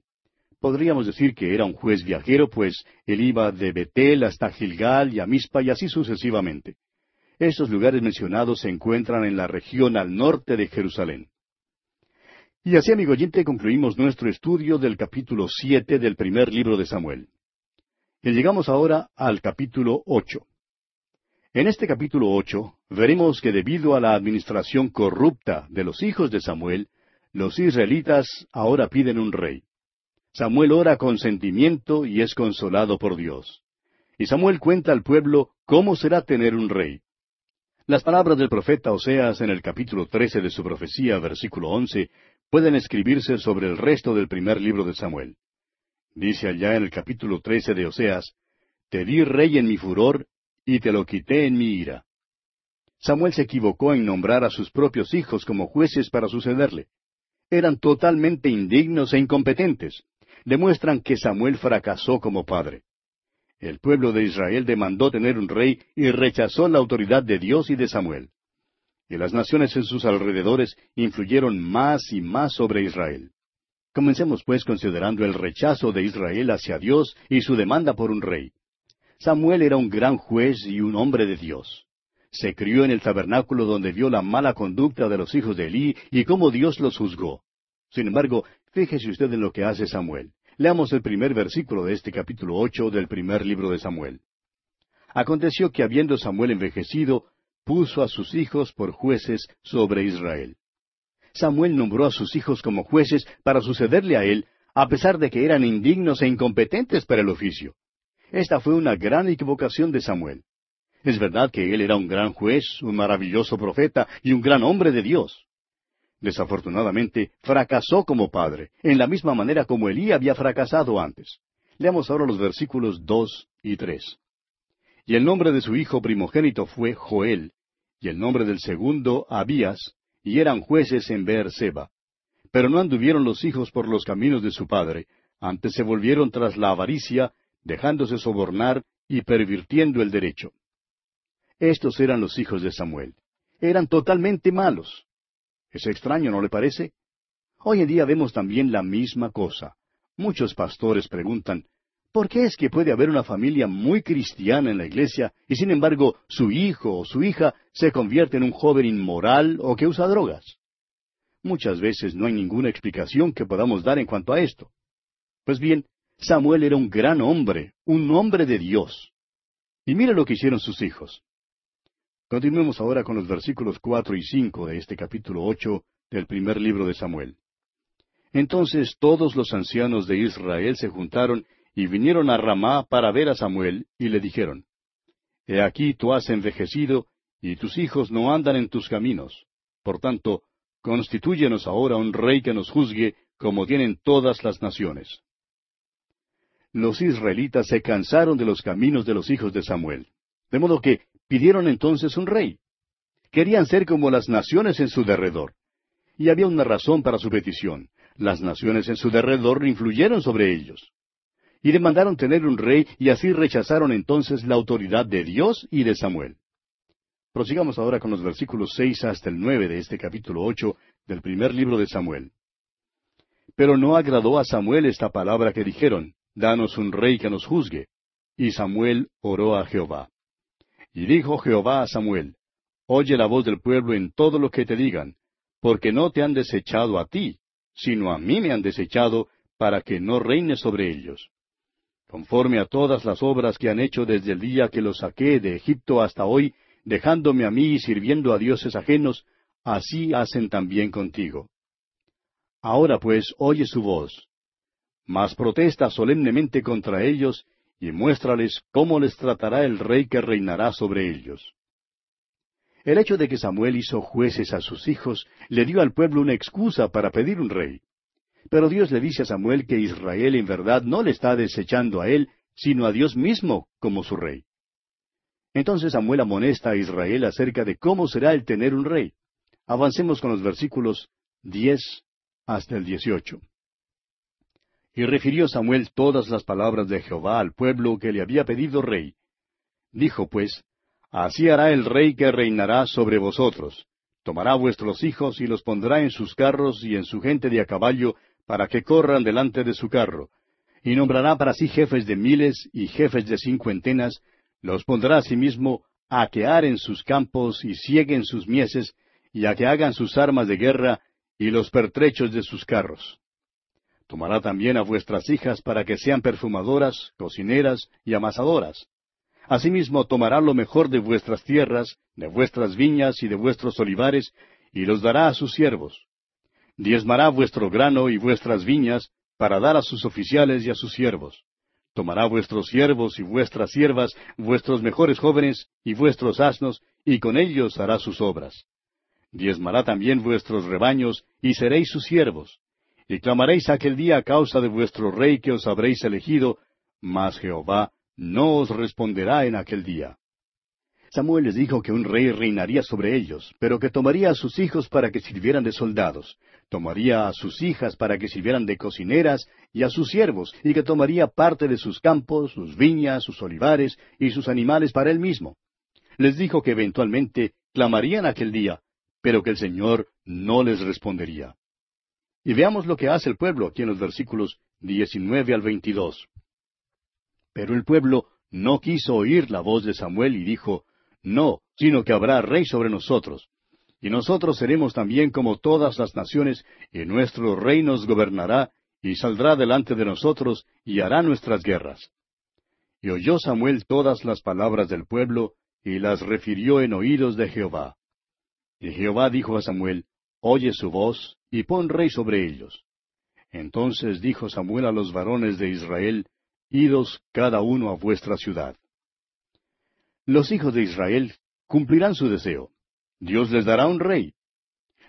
Podríamos decir que era un juez viajero, pues él iba de Betel hasta Gilgal y a Mispa y así sucesivamente. Estos lugares mencionados se encuentran en la región al norte de Jerusalén. Y así, amigo oyente, concluimos nuestro estudio del capítulo siete del primer libro de Samuel. Y llegamos ahora al capítulo ocho. En este capítulo ocho veremos que debido a la administración corrupta de los hijos de Samuel, los israelitas ahora piden un rey. Samuel ora con sentimiento y es consolado por Dios. Y Samuel cuenta al pueblo cómo será tener un rey. Las palabras del profeta Oseas en el capítulo trece de su profecía, versículo once, pueden escribirse sobre el resto del primer libro de Samuel. Dice allá en el capítulo trece de Oseas, Te di rey en mi furor, y te lo quité en mi ira. Samuel se equivocó en nombrar a sus propios hijos como jueces para sucederle. Eran totalmente indignos e incompetentes demuestran que Samuel fracasó como padre. El pueblo de Israel demandó tener un rey y rechazó la autoridad de Dios y de Samuel. Y las naciones en sus alrededores influyeron más y más sobre Israel. Comencemos pues considerando el rechazo de Israel hacia Dios y su demanda por un rey. Samuel era un gran juez y un hombre de Dios. Se crió en el tabernáculo donde vio la mala conducta de los hijos de Elí y cómo Dios los juzgó. Sin embargo, fíjese usted en lo que hace Samuel. Leamos el primer versículo de este capítulo ocho del primer libro de Samuel. Aconteció que habiendo Samuel envejecido, puso a sus hijos por jueces sobre Israel. Samuel nombró a sus hijos como jueces para sucederle a él, a pesar de que eran indignos e incompetentes para el oficio. Esta fue una gran equivocación de Samuel. Es verdad que él era un gran juez, un maravilloso profeta y un gran hombre de Dios. Desafortunadamente, fracasó como padre, en la misma manera como Elí había fracasado antes. Leamos ahora los versículos dos y tres. Y el nombre de su hijo primogénito fue Joel, y el nombre del segundo Abías, y eran jueces en Beer-seba. Pero no anduvieron los hijos por los caminos de su padre, antes se volvieron tras la avaricia, dejándose sobornar y pervirtiendo el derecho. Estos eran los hijos de Samuel. Eran totalmente malos. Es extraño, ¿no le parece? Hoy en día vemos también la misma cosa. Muchos pastores preguntan, ¿por qué es que puede haber una familia muy cristiana en la iglesia y sin embargo su hijo o su hija se convierte en un joven inmoral o que usa drogas? Muchas veces no hay ninguna explicación que podamos dar en cuanto a esto. Pues bien, Samuel era un gran hombre, un hombre de Dios. Y mire lo que hicieron sus hijos. Continuemos ahora con los versículos cuatro y cinco de este capítulo ocho del primer libro de Samuel. Entonces todos los ancianos de Israel se juntaron y vinieron a Ramá para ver a Samuel, y le dijeron, He aquí tú has envejecido, y tus hijos no andan en tus caminos. Por tanto, constitúyenos ahora un rey que nos juzgue, como tienen todas las naciones. Los israelitas se cansaron de los caminos de los hijos de Samuel. De modo que Pidieron entonces un rey. Querían ser como las naciones en su derredor. Y había una razón para su petición. Las naciones en su derredor influyeron sobre ellos. Y demandaron tener un rey y así rechazaron entonces la autoridad de Dios y de Samuel. Prosigamos ahora con los versículos seis hasta el nueve de este capítulo ocho del primer libro de Samuel. Pero no agradó a Samuel esta palabra que dijeron, Danos un rey que nos juzgue. Y Samuel oró a Jehová. Y dijo Jehová a Samuel, Oye la voz del pueblo en todo lo que te digan, porque no te han desechado a ti, sino a mí me han desechado, para que no reine sobre ellos. Conforme a todas las obras que han hecho desde el día que los saqué de Egipto hasta hoy, dejándome a mí y sirviendo a dioses ajenos, así hacen también contigo. Ahora pues oye su voz. Mas protesta solemnemente contra ellos y muéstrales cómo les tratará el rey que reinará sobre ellos. El hecho de que Samuel hizo jueces a sus hijos le dio al pueblo una excusa para pedir un rey. Pero Dios le dice a Samuel que Israel en verdad no le está desechando a él, sino a Dios mismo como su rey. Entonces Samuel amonesta a Israel acerca de cómo será el tener un rey. Avancemos con los versículos diez hasta el dieciocho. Y refirió Samuel todas las palabras de Jehová al pueblo que le había pedido rey. Dijo pues, Así hará el rey que reinará sobre vosotros. Tomará vuestros hijos y los pondrá en sus carros y en su gente de a caballo, para que corran delante de su carro. Y nombrará para sí jefes de miles y jefes de cincuentenas, los pondrá asimismo a que aren sus campos y cieguen sus mieses, y a que hagan sus armas de guerra y los pertrechos de sus carros. Tomará también a vuestras hijas para que sean perfumadoras, cocineras y amasadoras. Asimismo tomará lo mejor de vuestras tierras, de vuestras viñas y de vuestros olivares, y los dará a sus siervos. Diezmará vuestro grano y vuestras viñas, para dar a sus oficiales y a sus siervos. Tomará vuestros siervos y vuestras siervas, vuestros mejores jóvenes y vuestros asnos, y con ellos hará sus obras. Diezmará también vuestros rebaños, y seréis sus siervos. Y clamaréis aquel día a causa de vuestro rey que os habréis elegido, mas Jehová no os responderá en aquel día. Samuel les dijo que un rey reinaría sobre ellos, pero que tomaría a sus hijos para que sirvieran de soldados, tomaría a sus hijas para que sirvieran de cocineras y a sus siervos, y que tomaría parte de sus campos, sus viñas, sus olivares y sus animales para él mismo. Les dijo que eventualmente clamarían aquel día, pero que el Señor no les respondería. Y veamos lo que hace el pueblo aquí en los versículos 19 al 22. Pero el pueblo no quiso oír la voz de Samuel y dijo, No, sino que habrá rey sobre nosotros. Y nosotros seremos también como todas las naciones, y nuestro rey nos gobernará, y saldrá delante de nosotros, y hará nuestras guerras. Y oyó Samuel todas las palabras del pueblo, y las refirió en oídos de Jehová. Y Jehová dijo a Samuel, Oye su voz, y pon rey sobre ellos. Entonces dijo Samuel a los varones de Israel, Idos cada uno a vuestra ciudad. Los hijos de Israel cumplirán su deseo. Dios les dará un rey.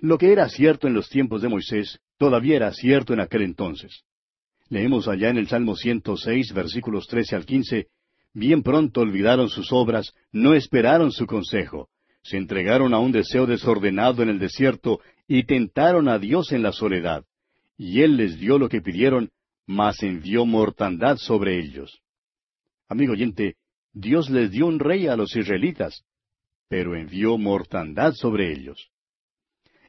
Lo que era cierto en los tiempos de Moisés, todavía era cierto en aquel entonces. Leemos allá en el Salmo 106, versículos 13 al 15, Bien pronto olvidaron sus obras, no esperaron su consejo, se entregaron a un deseo desordenado en el desierto y tentaron a Dios en la soledad. Y Él les dio lo que pidieron, mas envió mortandad sobre ellos. Amigo oyente, Dios les dio un rey a los israelitas, pero envió mortandad sobre ellos.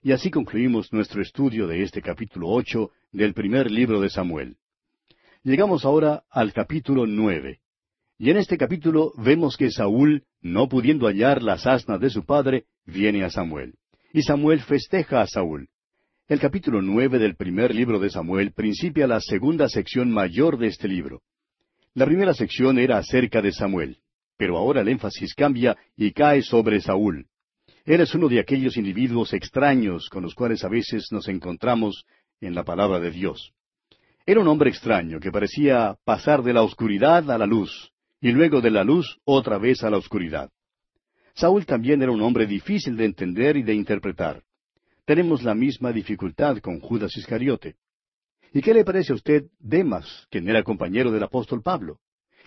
Y así concluimos nuestro estudio de este capítulo ocho del primer libro de Samuel. Llegamos ahora al capítulo nueve. Y en este capítulo vemos que Saúl, no pudiendo hallar las asnas de su padre, viene a Samuel. Y Samuel festeja a Saúl. El capítulo nueve del primer libro de Samuel principia la segunda sección mayor de este libro. La primera sección era acerca de Samuel, pero ahora el énfasis cambia y cae sobre Saúl. Él es uno de aquellos individuos extraños con los cuales a veces nos encontramos en la palabra de Dios. Era un hombre extraño que parecía pasar de la oscuridad a la luz, y luego de la luz otra vez a la oscuridad. Saúl también era un hombre difícil de entender y de interpretar. Tenemos la misma dificultad con Judas Iscariote. ¿Y qué le parece a usted Demas, quien era compañero del apóstol Pablo?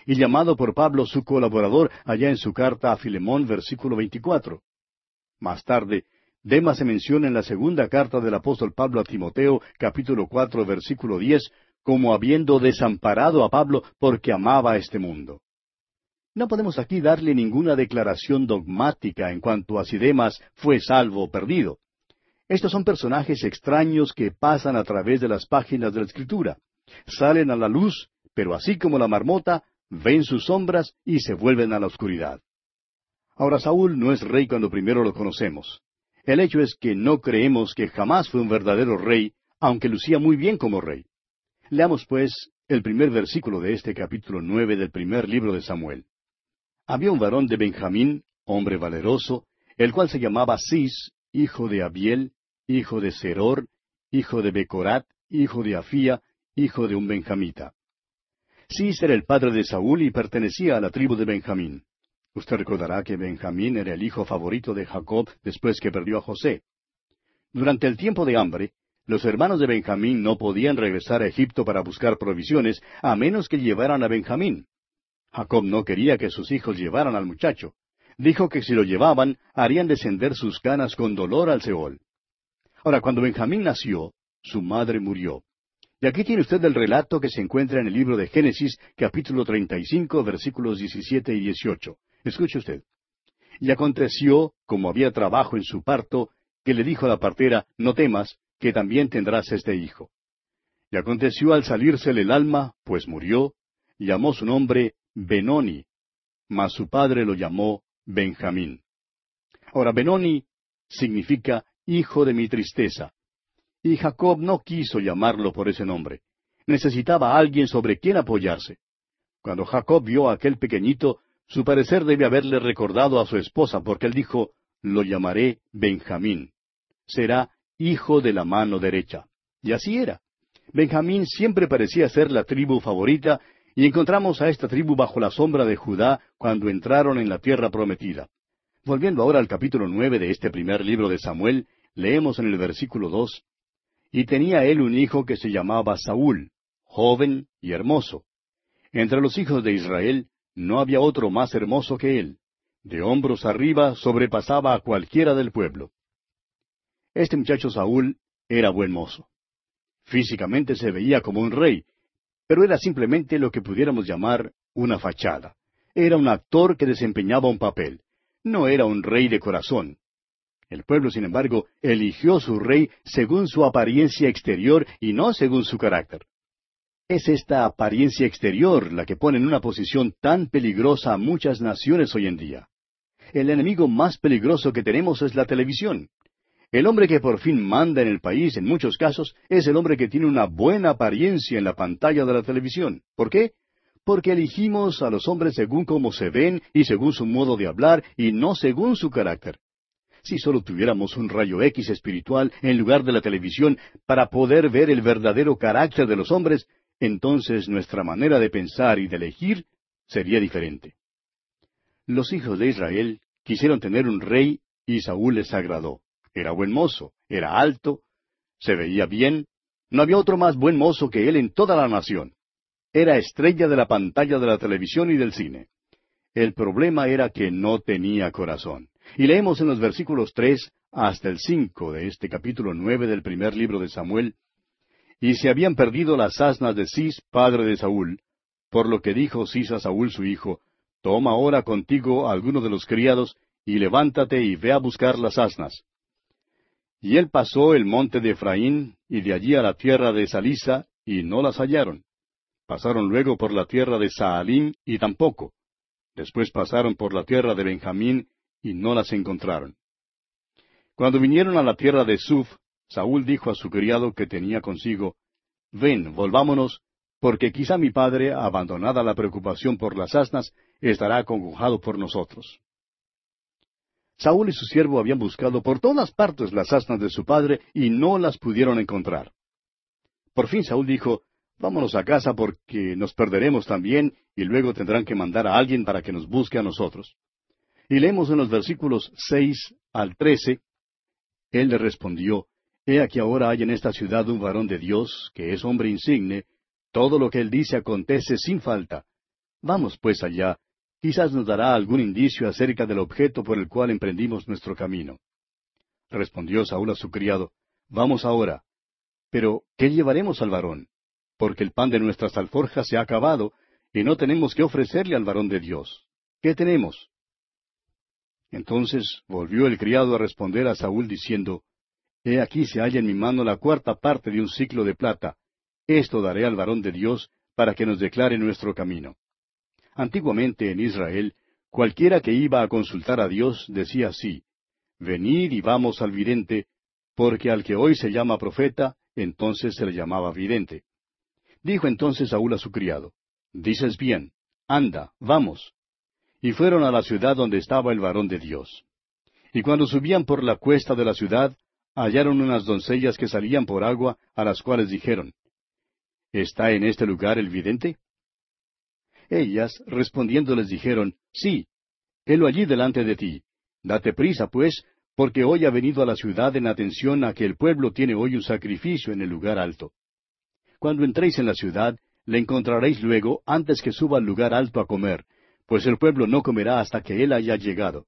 Y llamado por Pablo su colaborador allá en su carta a Filemón, versículo 24. Más tarde, Demas se menciona en la segunda carta del apóstol Pablo a Timoteo, capítulo cuatro, versículo diez, como habiendo desamparado a Pablo porque amaba a este mundo. No podemos aquí darle ninguna declaración dogmática en cuanto a si Demas fue salvo o perdido. Estos son personajes extraños que pasan a través de las páginas de la Escritura. Salen a la luz, pero así como la marmota, ven sus sombras y se vuelven a la oscuridad. Ahora Saúl no es rey cuando primero lo conocemos. El hecho es que no creemos que jamás fue un verdadero rey, aunque lucía muy bien como rey. Leamos, pues, el primer versículo de este capítulo nueve del primer libro de Samuel. Había un varón de Benjamín, hombre valeroso, el cual se llamaba Cis, hijo de Abiel, hijo de Seror, hijo de Becorat, hijo de Afía, hijo de un benjamita. Cis era el padre de Saúl y pertenecía a la tribu de Benjamín. Usted recordará que Benjamín era el hijo favorito de Jacob después que perdió a José. Durante el tiempo de hambre, los hermanos de Benjamín no podían regresar a Egipto para buscar provisiones a menos que llevaran a Benjamín. Jacob no quería que sus hijos llevaran al muchacho. Dijo que si lo llevaban, harían descender sus canas con dolor al Seol. Ahora, cuando Benjamín nació, su madre murió. Y aquí tiene usted el relato que se encuentra en el libro de Génesis, capítulo 35, versículos 17 y 18. Escuche usted. Y aconteció, como había trabajo en su parto, que le dijo a la partera, No temas, que también tendrás este hijo. Y aconteció al salírsele el alma, pues murió, llamó su nombre Benoni, mas su padre lo llamó Benjamín. Ahora, Benoni significa hijo de mi tristeza. Y Jacob no quiso llamarlo por ese nombre. Necesitaba alguien sobre quien apoyarse. Cuando Jacob vio a aquel pequeñito, su parecer debe haberle recordado a su esposa, porque él dijo, lo llamaré Benjamín. Será hijo de la mano derecha. Y así era. Benjamín siempre parecía ser la tribu favorita, y encontramos a esta tribu bajo la sombra de Judá cuando entraron en la tierra prometida. Volviendo ahora al capítulo nueve de este primer libro de Samuel, leemos en el versículo dos Y tenía él un hijo que se llamaba Saúl, joven y hermoso. Entre los hijos de Israel no había otro más hermoso que él. De hombros arriba sobrepasaba a cualquiera del pueblo. Este muchacho Saúl era buen mozo. Físicamente se veía como un rey, pero era simplemente lo que pudiéramos llamar una fachada. Era un actor que desempeñaba un papel. No era un rey de corazón. El pueblo, sin embargo, eligió su rey según su apariencia exterior y no según su carácter. Es esta apariencia exterior la que pone en una posición tan peligrosa a muchas naciones hoy en día. El enemigo más peligroso que tenemos es la televisión. El hombre que por fin manda en el país, en muchos casos, es el hombre que tiene una buena apariencia en la pantalla de la televisión. ¿Por qué? Porque elegimos a los hombres según cómo se ven y según su modo de hablar y no según su carácter. Si solo tuviéramos un rayo X espiritual en lugar de la televisión para poder ver el verdadero carácter de los hombres, entonces nuestra manera de pensar y de elegir sería diferente. Los hijos de Israel quisieron tener un rey y Saúl les agradó. Era buen mozo, era alto, se veía bien, no había otro más buen mozo que él en toda la nación. Era estrella de la pantalla de la televisión y del cine. El problema era que no tenía corazón. Y leemos en los versículos tres hasta el cinco de este capítulo nueve del primer libro de Samuel, y se habían perdido las asnas de Cis, padre de Saúl, por lo que dijo Cis a Saúl su hijo, Toma ahora contigo alguno de los criados, y levántate y ve a buscar las asnas. Y él pasó el monte de Efraín, y de allí a la tierra de Salisa, y no las hallaron. Pasaron luego por la tierra de Saalim, y tampoco. Después pasaron por la tierra de Benjamín, y no las encontraron. Cuando vinieron a la tierra de Suf, Saúl dijo a su criado que tenía consigo, Ven, volvámonos, porque quizá mi padre, abandonada la preocupación por las asnas, estará acongojado por nosotros. Saúl y su siervo habían buscado por todas partes las asnas de su padre y no las pudieron encontrar. Por fin Saúl dijo, Vámonos a casa porque nos perderemos también y luego tendrán que mandar a alguien para que nos busque a nosotros. Y leemos en los versículos seis al trece, Él le respondió, He aquí ahora hay en esta ciudad un varón de Dios, que es hombre insigne, todo lo que él dice acontece sin falta. Vamos pues allá, Quizás nos dará algún indicio acerca del objeto por el cual emprendimos nuestro camino. Respondió Saúl a su criado, Vamos ahora. Pero, ¿qué llevaremos al varón? Porque el pan de nuestras alforjas se ha acabado, y no tenemos que ofrecerle al varón de Dios. ¿Qué tenemos? Entonces volvió el criado a responder a Saúl diciendo, He aquí se halla en mi mano la cuarta parte de un ciclo de plata. Esto daré al varón de Dios para que nos declare nuestro camino. Antiguamente en Israel, cualquiera que iba a consultar a Dios decía así, Venid y vamos al vidente, porque al que hoy se llama profeta, entonces se le llamaba vidente. Dijo entonces Saúl a su criado, Dices bien, anda, vamos. Y fueron a la ciudad donde estaba el varón de Dios. Y cuando subían por la cuesta de la ciudad, hallaron unas doncellas que salían por agua, a las cuales dijeron, ¿Está en este lugar el vidente? Ellas, respondiendo, les dijeron, Sí, helo allí delante de ti. Date prisa, pues, porque hoy ha venido a la ciudad en atención a que el pueblo tiene hoy un sacrificio en el lugar alto. Cuando entréis en la ciudad, le encontraréis luego antes que suba al lugar alto a comer, pues el pueblo no comerá hasta que él haya llegado.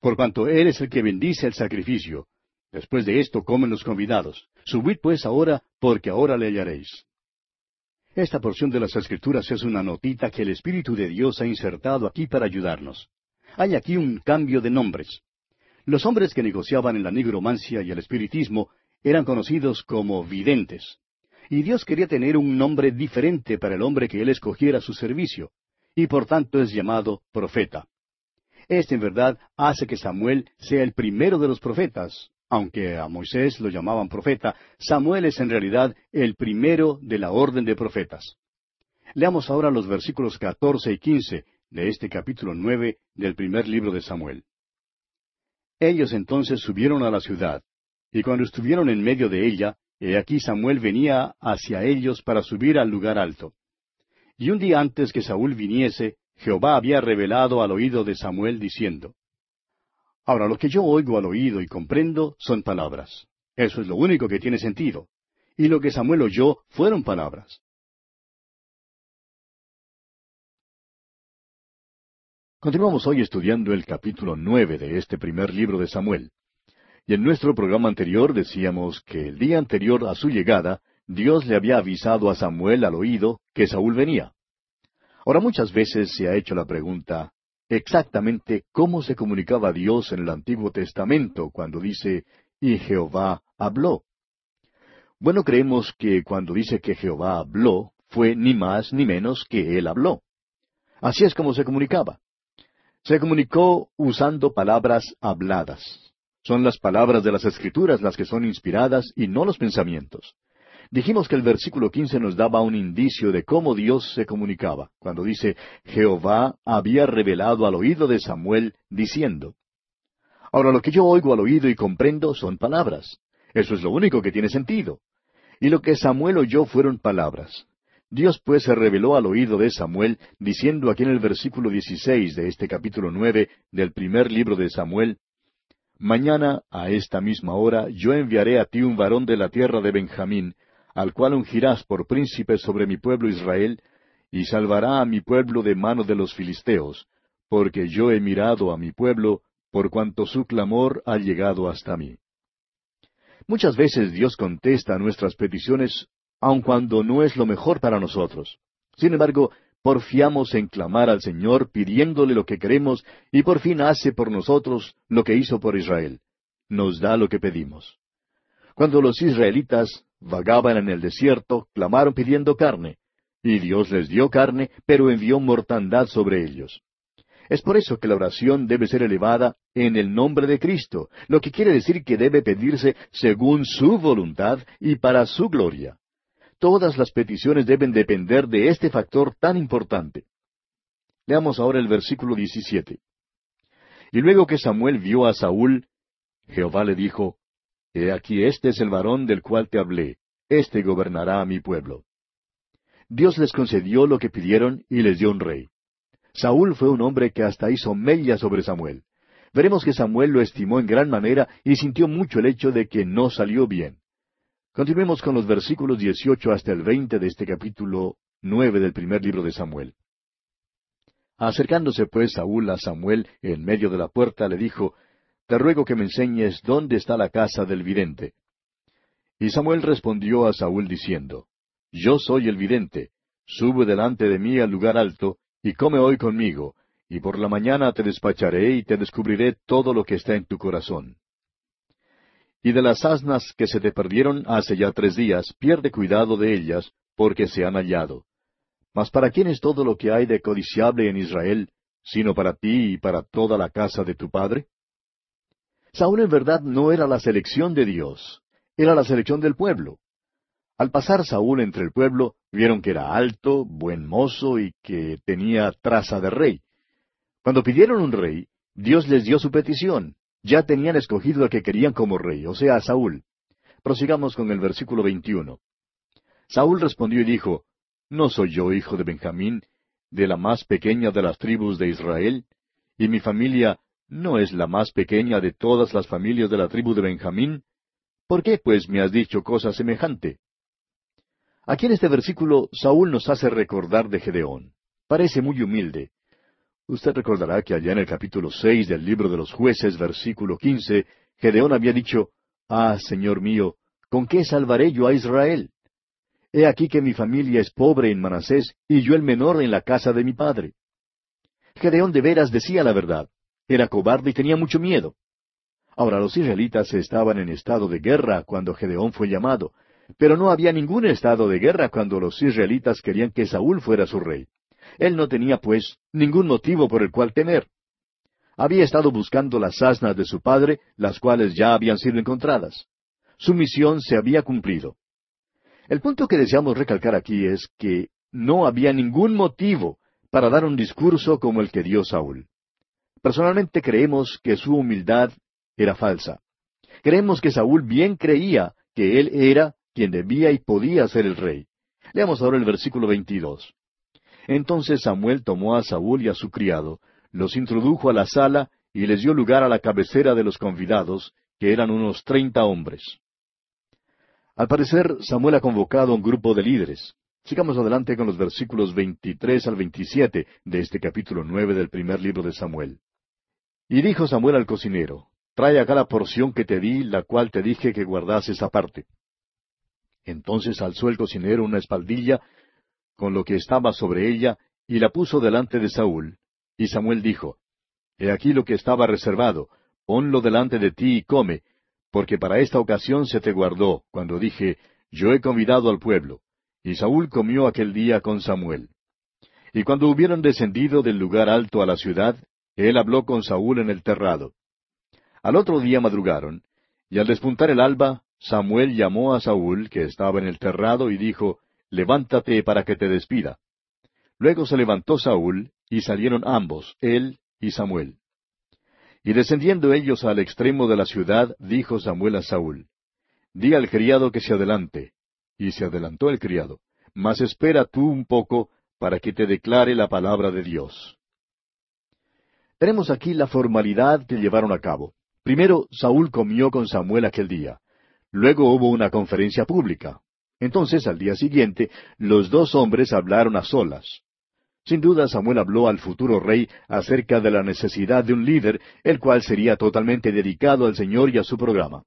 Por cuanto él es el que bendice el sacrificio. Después de esto comen los convidados. Subid pues ahora, porque ahora le hallaréis. Esta porción de las Escrituras es una notita que el Espíritu de Dios ha insertado aquí para ayudarnos. Hay aquí un cambio de nombres. Los hombres que negociaban en la nigromancia y el espiritismo eran conocidos como videntes. Y Dios quería tener un nombre diferente para el hombre que él escogiera a su servicio, y por tanto es llamado profeta. Este en verdad hace que Samuel sea el primero de los profetas, aunque a Moisés lo llamaban profeta, Samuel es en realidad el primero de la orden de profetas. Leamos ahora los versículos catorce y quince de este capítulo nueve del primer libro de Samuel. Ellos entonces subieron a la ciudad, y cuando estuvieron en medio de ella, he aquí Samuel venía hacia ellos para subir al lugar alto. Y un día antes que Saúl viniese, Jehová había revelado al oído de Samuel diciendo, Ahora lo que yo oigo al oído y comprendo son palabras. Eso es lo único que tiene sentido. Y lo que Samuel oyó fueron palabras. Continuamos hoy estudiando el capítulo nueve de este primer libro de Samuel. Y en nuestro programa anterior decíamos que el día anterior a su llegada, Dios le había avisado a Samuel al oído que Saúl venía. Ahora muchas veces se ha hecho la pregunta, exactamente cómo se comunicaba Dios en el Antiguo Testamento cuando dice, y Jehová habló. Bueno, creemos que cuando dice que Jehová habló, fue ni más ni menos que Él habló. Así es como se comunicaba. Se comunicó usando palabras habladas. Son las palabras de las Escrituras las que son inspiradas y no los pensamientos. Dijimos que el versículo quince nos daba un indicio de cómo Dios se comunicaba, cuando dice, Jehová había revelado al oído de Samuel, diciendo. Ahora lo que yo oigo al oído y comprendo son palabras. Eso es lo único que tiene sentido. Y lo que Samuel oyó fueron palabras. Dios pues se reveló al oído de Samuel, diciendo aquí en el versículo 16 de este capítulo nueve del primer libro de Samuel, Mañana, a esta misma hora, yo enviaré a ti un varón de la tierra de Benjamín, al cual ungirás por príncipe sobre mi pueblo Israel, y salvará a mi pueblo de mano de los filisteos, porque yo he mirado a mi pueblo, por cuanto su clamor ha llegado hasta mí. Muchas veces Dios contesta a nuestras peticiones aun cuando no es lo mejor para nosotros. Sin embargo, porfiamos en clamar al Señor pidiéndole lo que queremos y por fin hace por nosotros lo que hizo por Israel. Nos da lo que pedimos. Cuando los israelitas vagaban en el desierto, clamaron pidiendo carne, y Dios les dio carne, pero envió mortandad sobre ellos. Es por eso que la oración debe ser elevada en el nombre de Cristo, lo que quiere decir que debe pedirse según su voluntad y para su gloria. Todas las peticiones deben depender de este factor tan importante. Leamos ahora el versículo 17. Y luego que Samuel vio a Saúl, Jehová le dijo, He aquí este es el varón del cual te hablé, éste gobernará a mi pueblo. Dios les concedió lo que pidieron y les dio un rey. Saúl fue un hombre que hasta hizo mella sobre Samuel. Veremos que Samuel lo estimó en gran manera y sintió mucho el hecho de que no salió bien. Continuemos con los versículos 18 hasta el 20 de este capítulo nueve del primer libro de Samuel. Acercándose pues Saúl a Samuel en medio de la puerta, le dijo, Te ruego que me enseñes dónde está la casa del vidente. Y Samuel respondió a Saúl diciendo, Yo soy el vidente, sube delante de mí al lugar alto, y come hoy conmigo, y por la mañana te despacharé y te descubriré todo lo que está en tu corazón. Y de las asnas que se te perdieron hace ya tres días, pierde cuidado de ellas, porque se han hallado. Mas ¿para quién es todo lo que hay de codiciable en Israel, sino para ti y para toda la casa de tu padre? Saúl en verdad no era la selección de Dios, era la selección del pueblo. Al pasar Saúl entre el pueblo, vieron que era alto, buen mozo y que tenía traza de rey. Cuando pidieron un rey, Dios les dio su petición, ya tenían escogido al que querían como rey, o sea, Saúl. Prosigamos con el versículo 21. Saúl respondió y dijo, ¿No soy yo hijo de Benjamín, de la más pequeña de las tribus de Israel? ¿Y mi familia no es la más pequeña de todas las familias de la tribu de Benjamín? ¿Por qué, pues, me has dicho cosa semejante? Aquí en este versículo Saúl nos hace recordar de Gedeón. Parece muy humilde, Usted recordará que allá en el capítulo seis del libro de los jueces, versículo quince, Gedeón había dicho, Ah, Señor mío, ¿con qué salvaré yo a Israel? He aquí que mi familia es pobre en Manasés y yo el menor en la casa de mi padre. Gedeón de veras decía la verdad. Era cobarde y tenía mucho miedo. Ahora los israelitas estaban en estado de guerra cuando Gedeón fue llamado, pero no había ningún estado de guerra cuando los israelitas querían que Saúl fuera su rey. Él no tenía, pues, ningún motivo por el cual temer. Había estado buscando las asnas de su padre, las cuales ya habían sido encontradas. Su misión se había cumplido. El punto que deseamos recalcar aquí es que no había ningún motivo para dar un discurso como el que dio Saúl. Personalmente creemos que su humildad era falsa. Creemos que Saúl bien creía que él era quien debía y podía ser el rey. Leamos ahora el versículo 22. Entonces Samuel tomó a Saúl y a su criado, los introdujo a la sala y les dio lugar a la cabecera de los convidados, que eran unos treinta hombres. Al parecer, Samuel ha convocado a un grupo de líderes. Sigamos adelante con los versículos 23 al 27 de este capítulo nueve del primer libro de Samuel. Y dijo Samuel al cocinero, Trae acá la porción que te di, la cual te dije que guardases aparte. Entonces alzó el cocinero una espaldilla con lo que estaba sobre ella, y la puso delante de Saúl. Y Samuel dijo, He aquí lo que estaba reservado, ponlo delante de ti y come, porque para esta ocasión se te guardó, cuando dije, Yo he convidado al pueblo. Y Saúl comió aquel día con Samuel. Y cuando hubieron descendido del lugar alto a la ciudad, él habló con Saúl en el terrado. Al otro día madrugaron, y al despuntar el alba, Samuel llamó a Saúl, que estaba en el terrado, y dijo, Levántate para que te despida. Luego se levantó Saúl, y salieron ambos, él y Samuel. Y descendiendo ellos al extremo de la ciudad, dijo Samuel a Saúl, Di al criado que se adelante. Y se adelantó el criado, mas espera tú un poco para que te declare la palabra de Dios. Tenemos aquí la formalidad que llevaron a cabo. Primero, Saúl comió con Samuel aquel día. Luego hubo una conferencia pública. Entonces, al día siguiente, los dos hombres hablaron a solas. Sin duda, Samuel habló al futuro rey acerca de la necesidad de un líder, el cual sería totalmente dedicado al Señor y a su programa.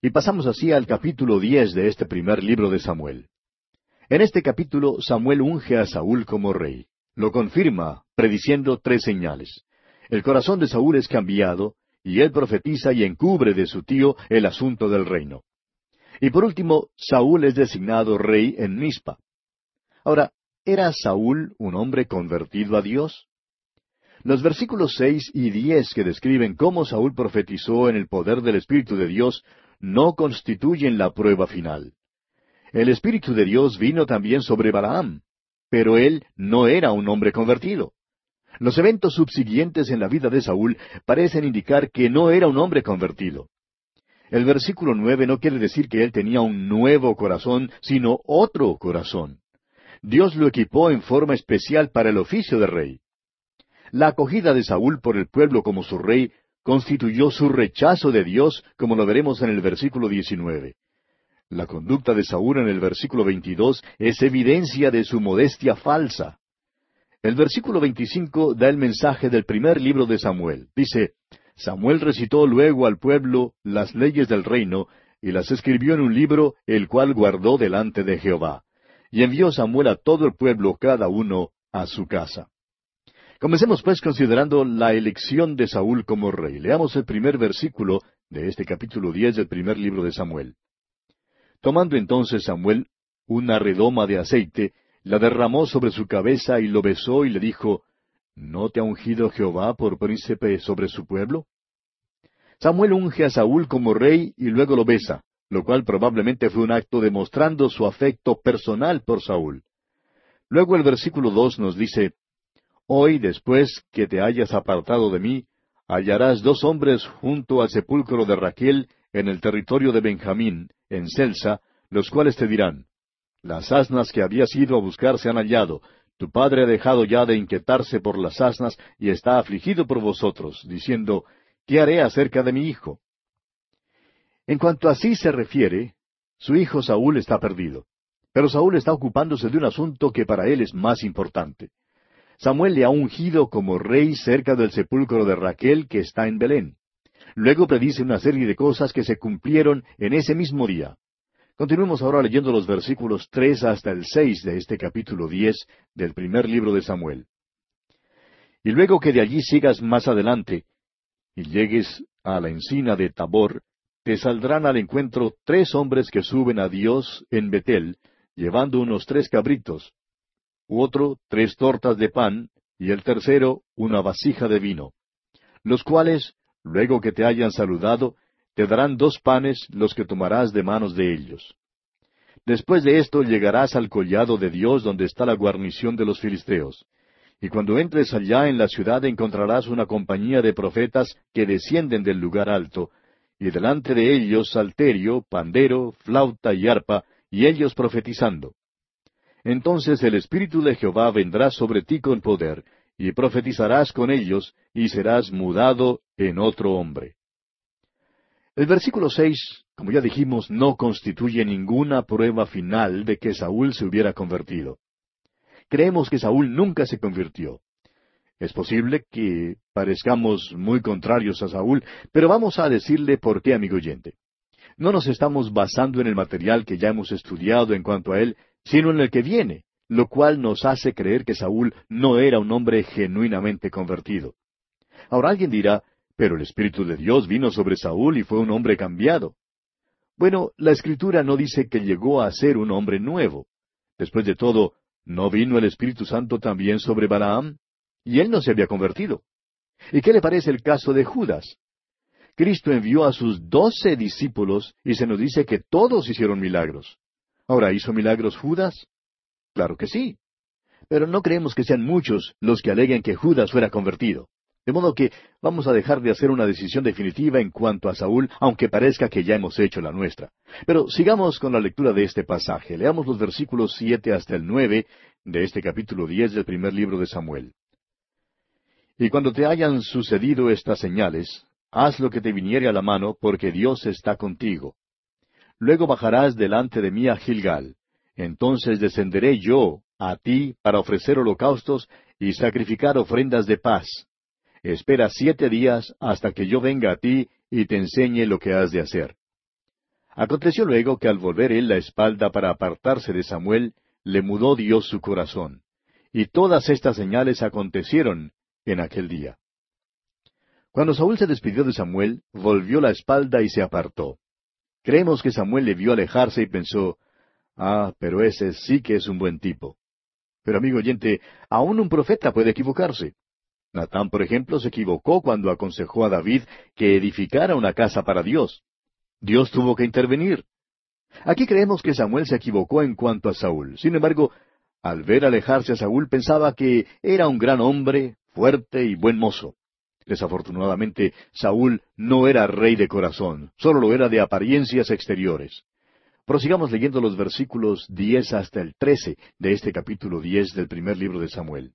Y pasamos así al capítulo diez de este primer libro de Samuel. En este capítulo, Samuel unge a Saúl como rey. Lo confirma, prediciendo tres señales. El corazón de Saúl es cambiado, y él profetiza y encubre de su tío el asunto del reino. Y por último, Saúl es designado rey en Mispa. Ahora, ¿era Saúl un hombre convertido a Dios? Los versículos seis y diez que describen cómo Saúl profetizó en el poder del Espíritu de Dios no constituyen la prueba final. El Espíritu de Dios vino también sobre Balaam, pero él no era un hombre convertido. Los eventos subsiguientes en la vida de Saúl parecen indicar que no era un hombre convertido. El versículo nueve no quiere decir que él tenía un nuevo corazón, sino otro corazón. Dios lo equipó en forma especial para el oficio de rey. La acogida de Saúl por el pueblo como su rey constituyó su rechazo de Dios, como lo veremos en el versículo 19. La conducta de Saúl en el versículo 22 es evidencia de su modestia falsa. El versículo 25 da el mensaje del primer libro de Samuel. Dice, Samuel recitó luego al pueblo las leyes del reino y las escribió en un libro, el cual guardó delante de Jehová. Y envió Samuel a todo el pueblo, cada uno a su casa. Comencemos pues considerando la elección de Saúl como rey. Leamos el primer versículo de este capítulo diez del primer libro de Samuel. Tomando entonces Samuel una redoma de aceite, la derramó sobre su cabeza y lo besó y le dijo, ¿No te ha ungido Jehová por príncipe sobre su pueblo? Samuel unge a Saúl como rey y luego lo besa, lo cual probablemente fue un acto demostrando su afecto personal por Saúl. Luego el versículo dos nos dice, Hoy, después que te hayas apartado de mí, hallarás dos hombres junto al sepulcro de Raquel en el territorio de Benjamín, en Celsa, los cuales te dirán, Las asnas que habías ido a buscar se han hallado, tu padre ha dejado ya de inquietarse por las asnas y está afligido por vosotros, diciendo, ¿qué haré acerca de mi hijo? En cuanto así se refiere, su hijo Saúl está perdido. Pero Saúl está ocupándose de un asunto que para él es más importante. Samuel le ha ungido como rey cerca del sepulcro de Raquel que está en Belén. Luego predice una serie de cosas que se cumplieron en ese mismo día. Continuemos ahora leyendo los versículos tres hasta el seis de este capítulo diez del primer libro de Samuel. Y luego que de allí sigas más adelante, y llegues a la encina de Tabor, te saldrán al encuentro tres hombres que suben a Dios en Betel, llevando unos tres cabritos, otro tres tortas de pan, y el tercero una vasija de vino, los cuales, luego que te hayan saludado, te darán dos panes los que tomarás de manos de ellos. Después de esto llegarás al collado de Dios donde está la guarnición de los filisteos. Y cuando entres allá en la ciudad encontrarás una compañía de profetas que descienden del lugar alto, y delante de ellos salterio, pandero, flauta y arpa, y ellos profetizando. Entonces el Espíritu de Jehová vendrá sobre ti con poder, y profetizarás con ellos, y serás mudado en otro hombre. El versículo seis, como ya dijimos, no constituye ninguna prueba final de que Saúl se hubiera convertido. Creemos que Saúl nunca se convirtió. Es posible que parezcamos muy contrarios a Saúl, pero vamos a decirle por qué, amigo oyente. No nos estamos basando en el material que ya hemos estudiado en cuanto a él, sino en el que viene, lo cual nos hace creer que Saúl no era un hombre genuinamente convertido. Ahora alguien dirá, pero el Espíritu de Dios vino sobre Saúl y fue un hombre cambiado. Bueno, la Escritura no dice que llegó a ser un hombre nuevo. Después de todo, ¿no vino el Espíritu Santo también sobre Balaam? Y él no se había convertido. ¿Y qué le parece el caso de Judas? Cristo envió a sus doce discípulos y se nos dice que todos hicieron milagros. Ahora, ¿hizo milagros Judas? Claro que sí. Pero no creemos que sean muchos los que aleguen que Judas fuera convertido. De modo que vamos a dejar de hacer una decisión definitiva en cuanto a Saúl, aunque parezca que ya hemos hecho la nuestra. Pero sigamos con la lectura de este pasaje. Leamos los versículos siete hasta el nueve de este capítulo diez del primer libro de Samuel. Y cuando te hayan sucedido estas señales, haz lo que te viniere a la mano, porque Dios está contigo. Luego bajarás delante de mí a Gilgal. Entonces descenderé yo a ti para ofrecer holocaustos y sacrificar ofrendas de paz. Espera siete días hasta que yo venga a ti y te enseñe lo que has de hacer. Aconteció luego que al volver él la espalda para apartarse de Samuel, le mudó Dios su corazón. Y todas estas señales acontecieron en aquel día. Cuando Saúl se despidió de Samuel, volvió la espalda y se apartó. Creemos que Samuel le vio alejarse y pensó, Ah, pero ese sí que es un buen tipo. Pero amigo oyente, aún un profeta puede equivocarse. Natán, por ejemplo, se equivocó cuando aconsejó a David que edificara una casa para Dios. Dios tuvo que intervenir. Aquí creemos que Samuel se equivocó en cuanto a Saúl. Sin embargo, al ver alejarse a Saúl pensaba que era un gran hombre, fuerte y buen mozo. Desafortunadamente, Saúl no era rey de corazón, solo lo era de apariencias exteriores. Prosigamos leyendo los versículos diez hasta el trece de este capítulo diez del primer libro de Samuel.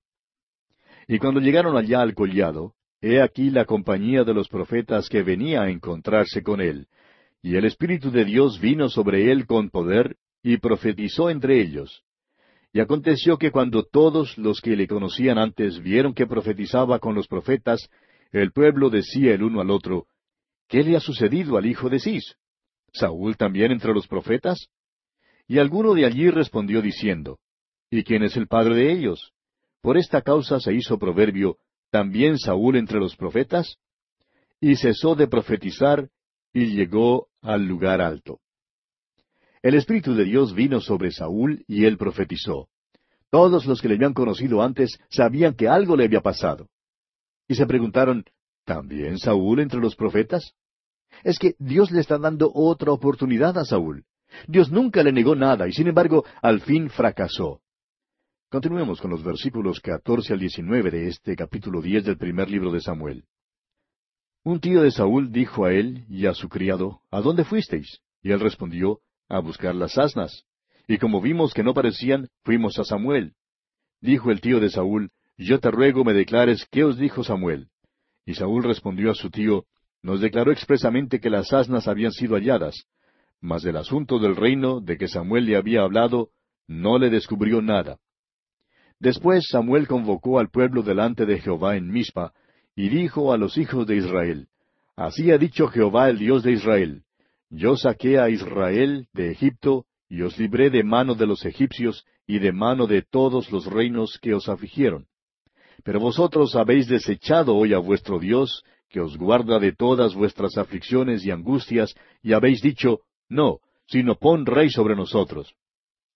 Y cuando llegaron allá al collado, he aquí la compañía de los profetas que venía a encontrarse con él, y el Espíritu de Dios vino sobre él con poder, y profetizó entre ellos. Y aconteció que cuando todos los que le conocían antes vieron que profetizaba con los profetas, el pueblo decía el uno al otro, ¿Qué le ha sucedido al hijo de Cis? ¿Saúl también entre los profetas? Y alguno de allí respondió diciendo, ¿Y quién es el padre de ellos? Por esta causa se hizo proverbio, ¿también Saúl entre los profetas? Y cesó de profetizar y llegó al lugar alto. El Espíritu de Dios vino sobre Saúl y él profetizó. Todos los que le habían conocido antes sabían que algo le había pasado. Y se preguntaron, ¿también Saúl entre los profetas? Es que Dios le está dando otra oportunidad a Saúl. Dios nunca le negó nada y sin embargo al fin fracasó. Continuemos con los versículos catorce al diecinueve de este capítulo diez del primer libro de Samuel. Un tío de Saúl dijo a él y a su criado, ¿A dónde fuisteis? Y él respondió, A buscar las asnas. Y como vimos que no parecían, fuimos a Samuel. Dijo el tío de Saúl, Yo te ruego me declares qué os dijo Samuel. Y Saúl respondió a su tío, nos declaró expresamente que las asnas habían sido halladas, mas del asunto del reino de que Samuel le había hablado, no le descubrió nada. Después Samuel convocó al pueblo delante de Jehová en Mizpa, y dijo a los hijos de Israel, Así ha dicho Jehová el Dios de Israel, Yo saqué a Israel de Egipto, y os libré de mano de los egipcios, y de mano de todos los reinos que os afligieron. Pero vosotros habéis desechado hoy a vuestro Dios, que os guarda de todas vuestras aflicciones y angustias, y habéis dicho, No, sino pon rey sobre nosotros.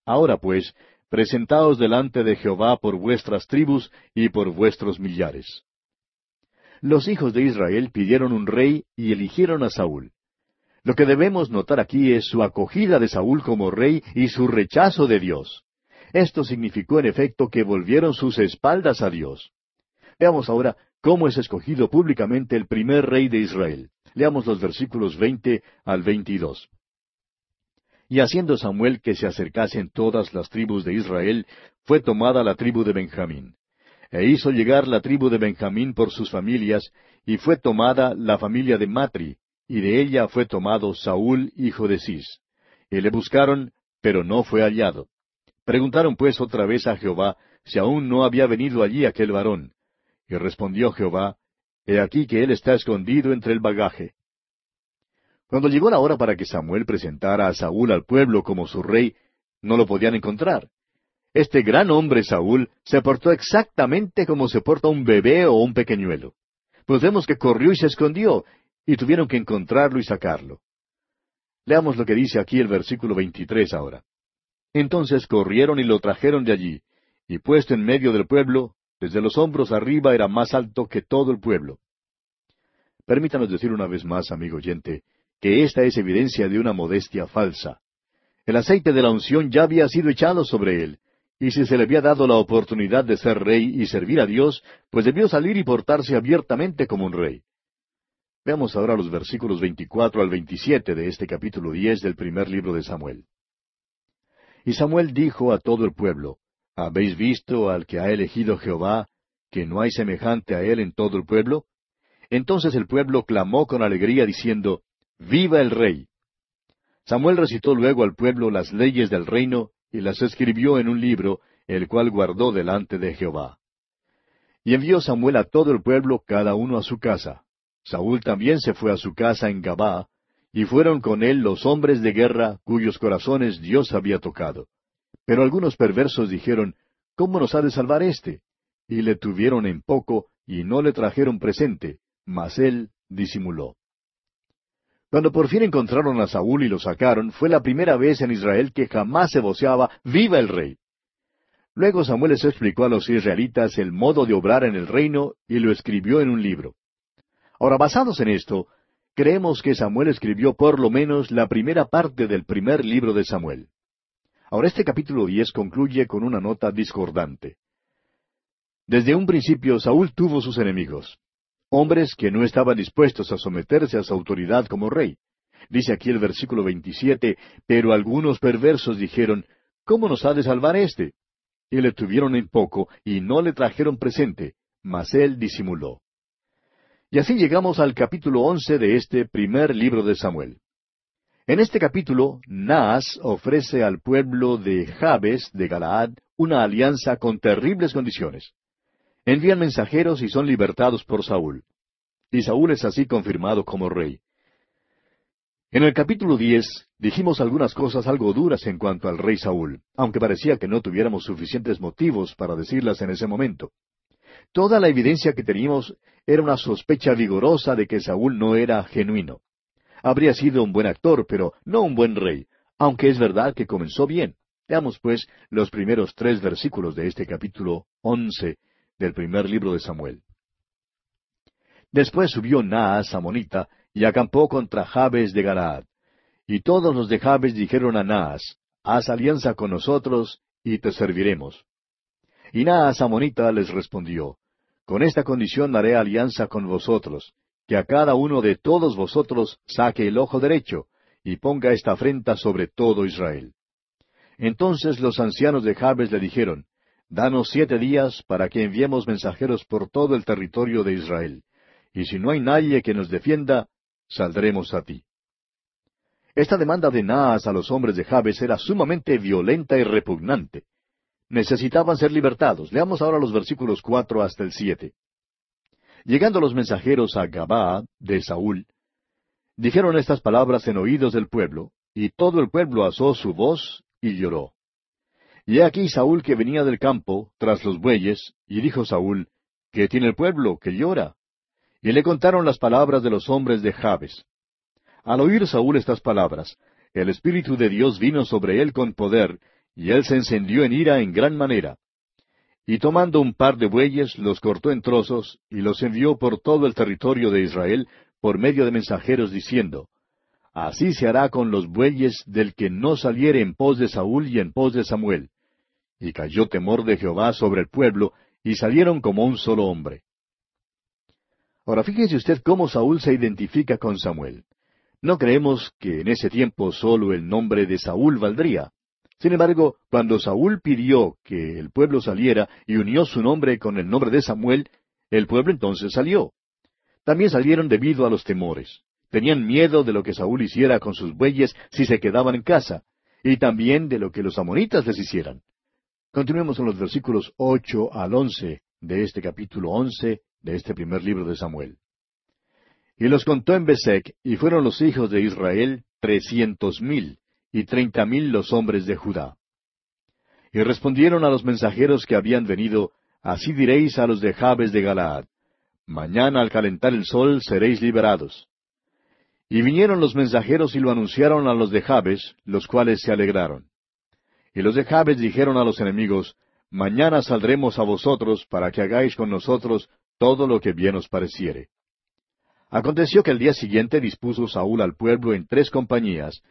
Ahora pues, presentaos delante de Jehová por vuestras tribus y por vuestros millares. Los hijos de Israel pidieron un rey y eligieron a Saúl. Lo que debemos notar aquí es su acogida de Saúl como rey y su rechazo de Dios. Esto significó en efecto que volvieron sus espaldas a Dios. Veamos ahora cómo es escogido públicamente el primer rey de Israel. Leamos los versículos veinte al veintidós. Y haciendo Samuel que se acercasen todas las tribus de Israel, fue tomada la tribu de Benjamín. E hizo llegar la tribu de Benjamín por sus familias, y fue tomada la familia de Matri, y de ella fue tomado Saúl, hijo de Cis. Y le buscaron, pero no fue hallado. Preguntaron pues otra vez a Jehová si aún no había venido allí aquel varón. Y respondió Jehová, He aquí que él está escondido entre el bagaje. Cuando llegó la hora para que Samuel presentara a Saúl al pueblo como su rey, no lo podían encontrar. Este gran hombre Saúl se portó exactamente como se porta un bebé o un pequeñuelo. Pues vemos que corrió y se escondió, y tuvieron que encontrarlo y sacarlo. Leamos lo que dice aquí el versículo 23 ahora. Entonces corrieron y lo trajeron de allí, y puesto en medio del pueblo, desde los hombros arriba era más alto que todo el pueblo. Permítanos decir una vez más, amigo oyente, que esta es evidencia de una modestia falsa. El aceite de la unción ya había sido echado sobre él, y si se le había dado la oportunidad de ser rey y servir a Dios, pues debió salir y portarse abiertamente como un rey. Veamos ahora los versículos 24 al 27 de este capítulo 10 del primer libro de Samuel. Y Samuel dijo a todo el pueblo, ¿Habéis visto al que ha elegido Jehová, que no hay semejante a él en todo el pueblo? Entonces el pueblo clamó con alegría diciendo, Viva el rey. Samuel recitó luego al pueblo las leyes del reino y las escribió en un libro, el cual guardó delante de Jehová. Y envió Samuel a todo el pueblo, cada uno a su casa. Saúl también se fue a su casa en Gabá, y fueron con él los hombres de guerra cuyos corazones Dios había tocado. Pero algunos perversos dijeron, ¿Cómo nos ha de salvar éste? Y le tuvieron en poco, y no le trajeron presente, mas él disimuló. Cuando por fin encontraron a Saúl y lo sacaron, fue la primera vez en Israel que jamás se voceaba ¡Viva el rey! Luego Samuel les explicó a los israelitas el modo de obrar en el reino y lo escribió en un libro. Ahora, basados en esto, creemos que Samuel escribió por lo menos la primera parte del primer libro de Samuel. Ahora, este capítulo diez concluye con una nota discordante. Desde un principio Saúl tuvo sus enemigos hombres que no estaban dispuestos a someterse a su autoridad como rey. Dice aquí el versículo 27, pero algunos perversos dijeron, ¿cómo nos ha de salvar éste? Y le tuvieron en poco, y no le trajeron presente, mas él disimuló. Y así llegamos al capítulo once de este primer libro de Samuel. En este capítulo, Naas ofrece al pueblo de Jabes de Galaad una alianza con terribles condiciones envían mensajeros y son libertados por Saúl. Y Saúl es así confirmado como rey. En el capítulo diez dijimos algunas cosas algo duras en cuanto al rey Saúl, aunque parecía que no tuviéramos suficientes motivos para decirlas en ese momento. Toda la evidencia que teníamos era una sospecha vigorosa de que Saúl no era genuino. Habría sido un buen actor, pero no un buen rey, aunque es verdad que comenzó bien. Veamos, pues, los primeros tres versículos de este capítulo once del primer libro de Samuel. Después subió Naas Amonita y acampó contra Jabes de Galaad. Y todos los de Jabes dijeron a Naas, Haz alianza con nosotros y te serviremos. Y Naas Amonita les respondió, Con esta condición haré alianza con vosotros, que a cada uno de todos vosotros saque el ojo derecho, y ponga esta afrenta sobre todo Israel. Entonces los ancianos de Jabes le dijeron, Danos siete días para que enviemos mensajeros por todo el territorio de Israel. Y si no hay nadie que nos defienda, saldremos a ti. Esta demanda de Naas a los hombres de Jabes era sumamente violenta y repugnante. Necesitaban ser libertados. Leamos ahora los versículos cuatro hasta el siete. Llegando los mensajeros a Gabaa de Saúl, dijeron estas palabras en oídos del pueblo, y todo el pueblo alzó su voz y lloró. Y he aquí Saúl que venía del campo, tras los bueyes, y dijo Saúl, ¿Qué tiene el pueblo que llora? Y le contaron las palabras de los hombres de Jabes. Al oír Saúl estas palabras, el Espíritu de Dios vino sobre él con poder, y él se encendió en ira en gran manera. Y tomando un par de bueyes, los cortó en trozos, y los envió por todo el territorio de Israel, por medio de mensajeros, diciendo, Así se hará con los bueyes del que no saliere en pos de Saúl y en pos de Samuel. Y cayó temor de Jehová sobre el pueblo, y salieron como un solo hombre. Ahora fíjese usted cómo Saúl se identifica con Samuel. No creemos que en ese tiempo solo el nombre de Saúl valdría. Sin embargo, cuando Saúl pidió que el pueblo saliera y unió su nombre con el nombre de Samuel, el pueblo entonces salió. También salieron debido a los temores. Tenían miedo de lo que Saúl hiciera con sus bueyes si se quedaban en casa, y también de lo que los amonitas les hicieran. Continuemos en los versículos ocho al once de este capítulo once de este primer libro de Samuel. Y los contó en Besec, y fueron los hijos de Israel trescientos mil, y treinta mil los hombres de Judá. Y respondieron a los mensajeros que habían venido, Así diréis a los de Jabes de Galaad, Mañana al calentar el sol seréis liberados. Y vinieron los mensajeros y lo anunciaron a los de Jabes, los cuales se alegraron. Y los de Jabes dijeron a los enemigos, Mañana saldremos a vosotros para que hagáis con nosotros todo lo que bien os pareciere. Aconteció que el día siguiente dispuso Saúl al pueblo en tres compañías,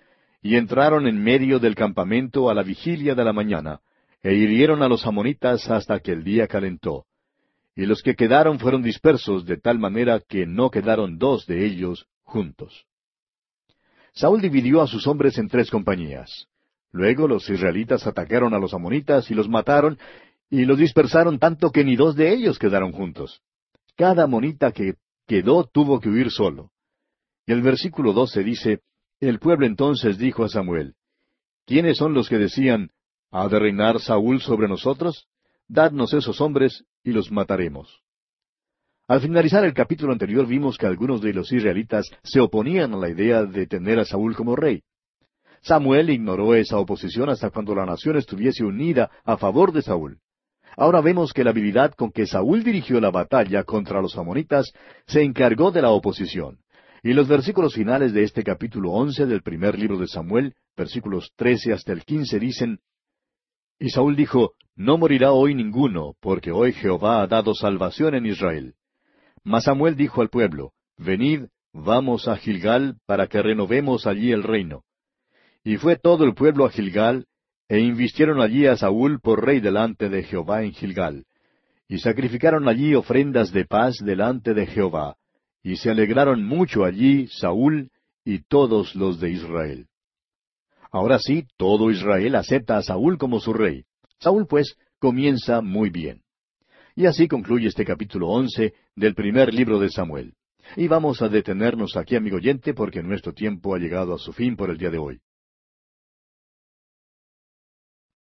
y entraron en medio del campamento a la vigilia de la mañana, e hirieron a los amonitas hasta que el día calentó. Y los que quedaron fueron dispersos de tal manera que no quedaron dos de ellos juntos. Saúl dividió a sus hombres en tres compañías. Luego los israelitas atacaron a los amonitas y los mataron, y los dispersaron tanto que ni dos de ellos quedaron juntos. Cada amonita que quedó tuvo que huir solo. Y el versículo doce dice, El pueblo entonces dijo a Samuel, ¿Quiénes son los que decían, ¿Ha de reinar Saúl sobre nosotros? Dadnos esos hombres y los mataremos. Al finalizar el capítulo anterior vimos que algunos de los israelitas se oponían a la idea de tener a Saúl como rey. Samuel ignoró esa oposición hasta cuando la nación estuviese unida a favor de Saúl. Ahora vemos que la habilidad con que Saúl dirigió la batalla contra los amonitas se encargó de la oposición. Y los versículos finales de este capítulo once del primer libro de Samuel, versículos trece hasta el quince, dicen Y Saúl dijo, No morirá hoy ninguno, porque hoy Jehová ha dado salvación en Israel. Mas Samuel dijo al pueblo, Venid, vamos a Gilgal, para que renovemos allí el reino. Y fue todo el pueblo a Gilgal, e invistieron allí a Saúl por rey delante de Jehová en Gilgal. Y sacrificaron allí ofrendas de paz delante de Jehová. Y se alegraron mucho allí Saúl y todos los de Israel. Ahora sí, todo Israel acepta a Saúl como su rey. Saúl, pues, comienza muy bien. Y así concluye este capítulo once del primer libro de Samuel. Y vamos a detenernos aquí, amigo oyente, porque nuestro tiempo ha llegado a su fin por el día de hoy.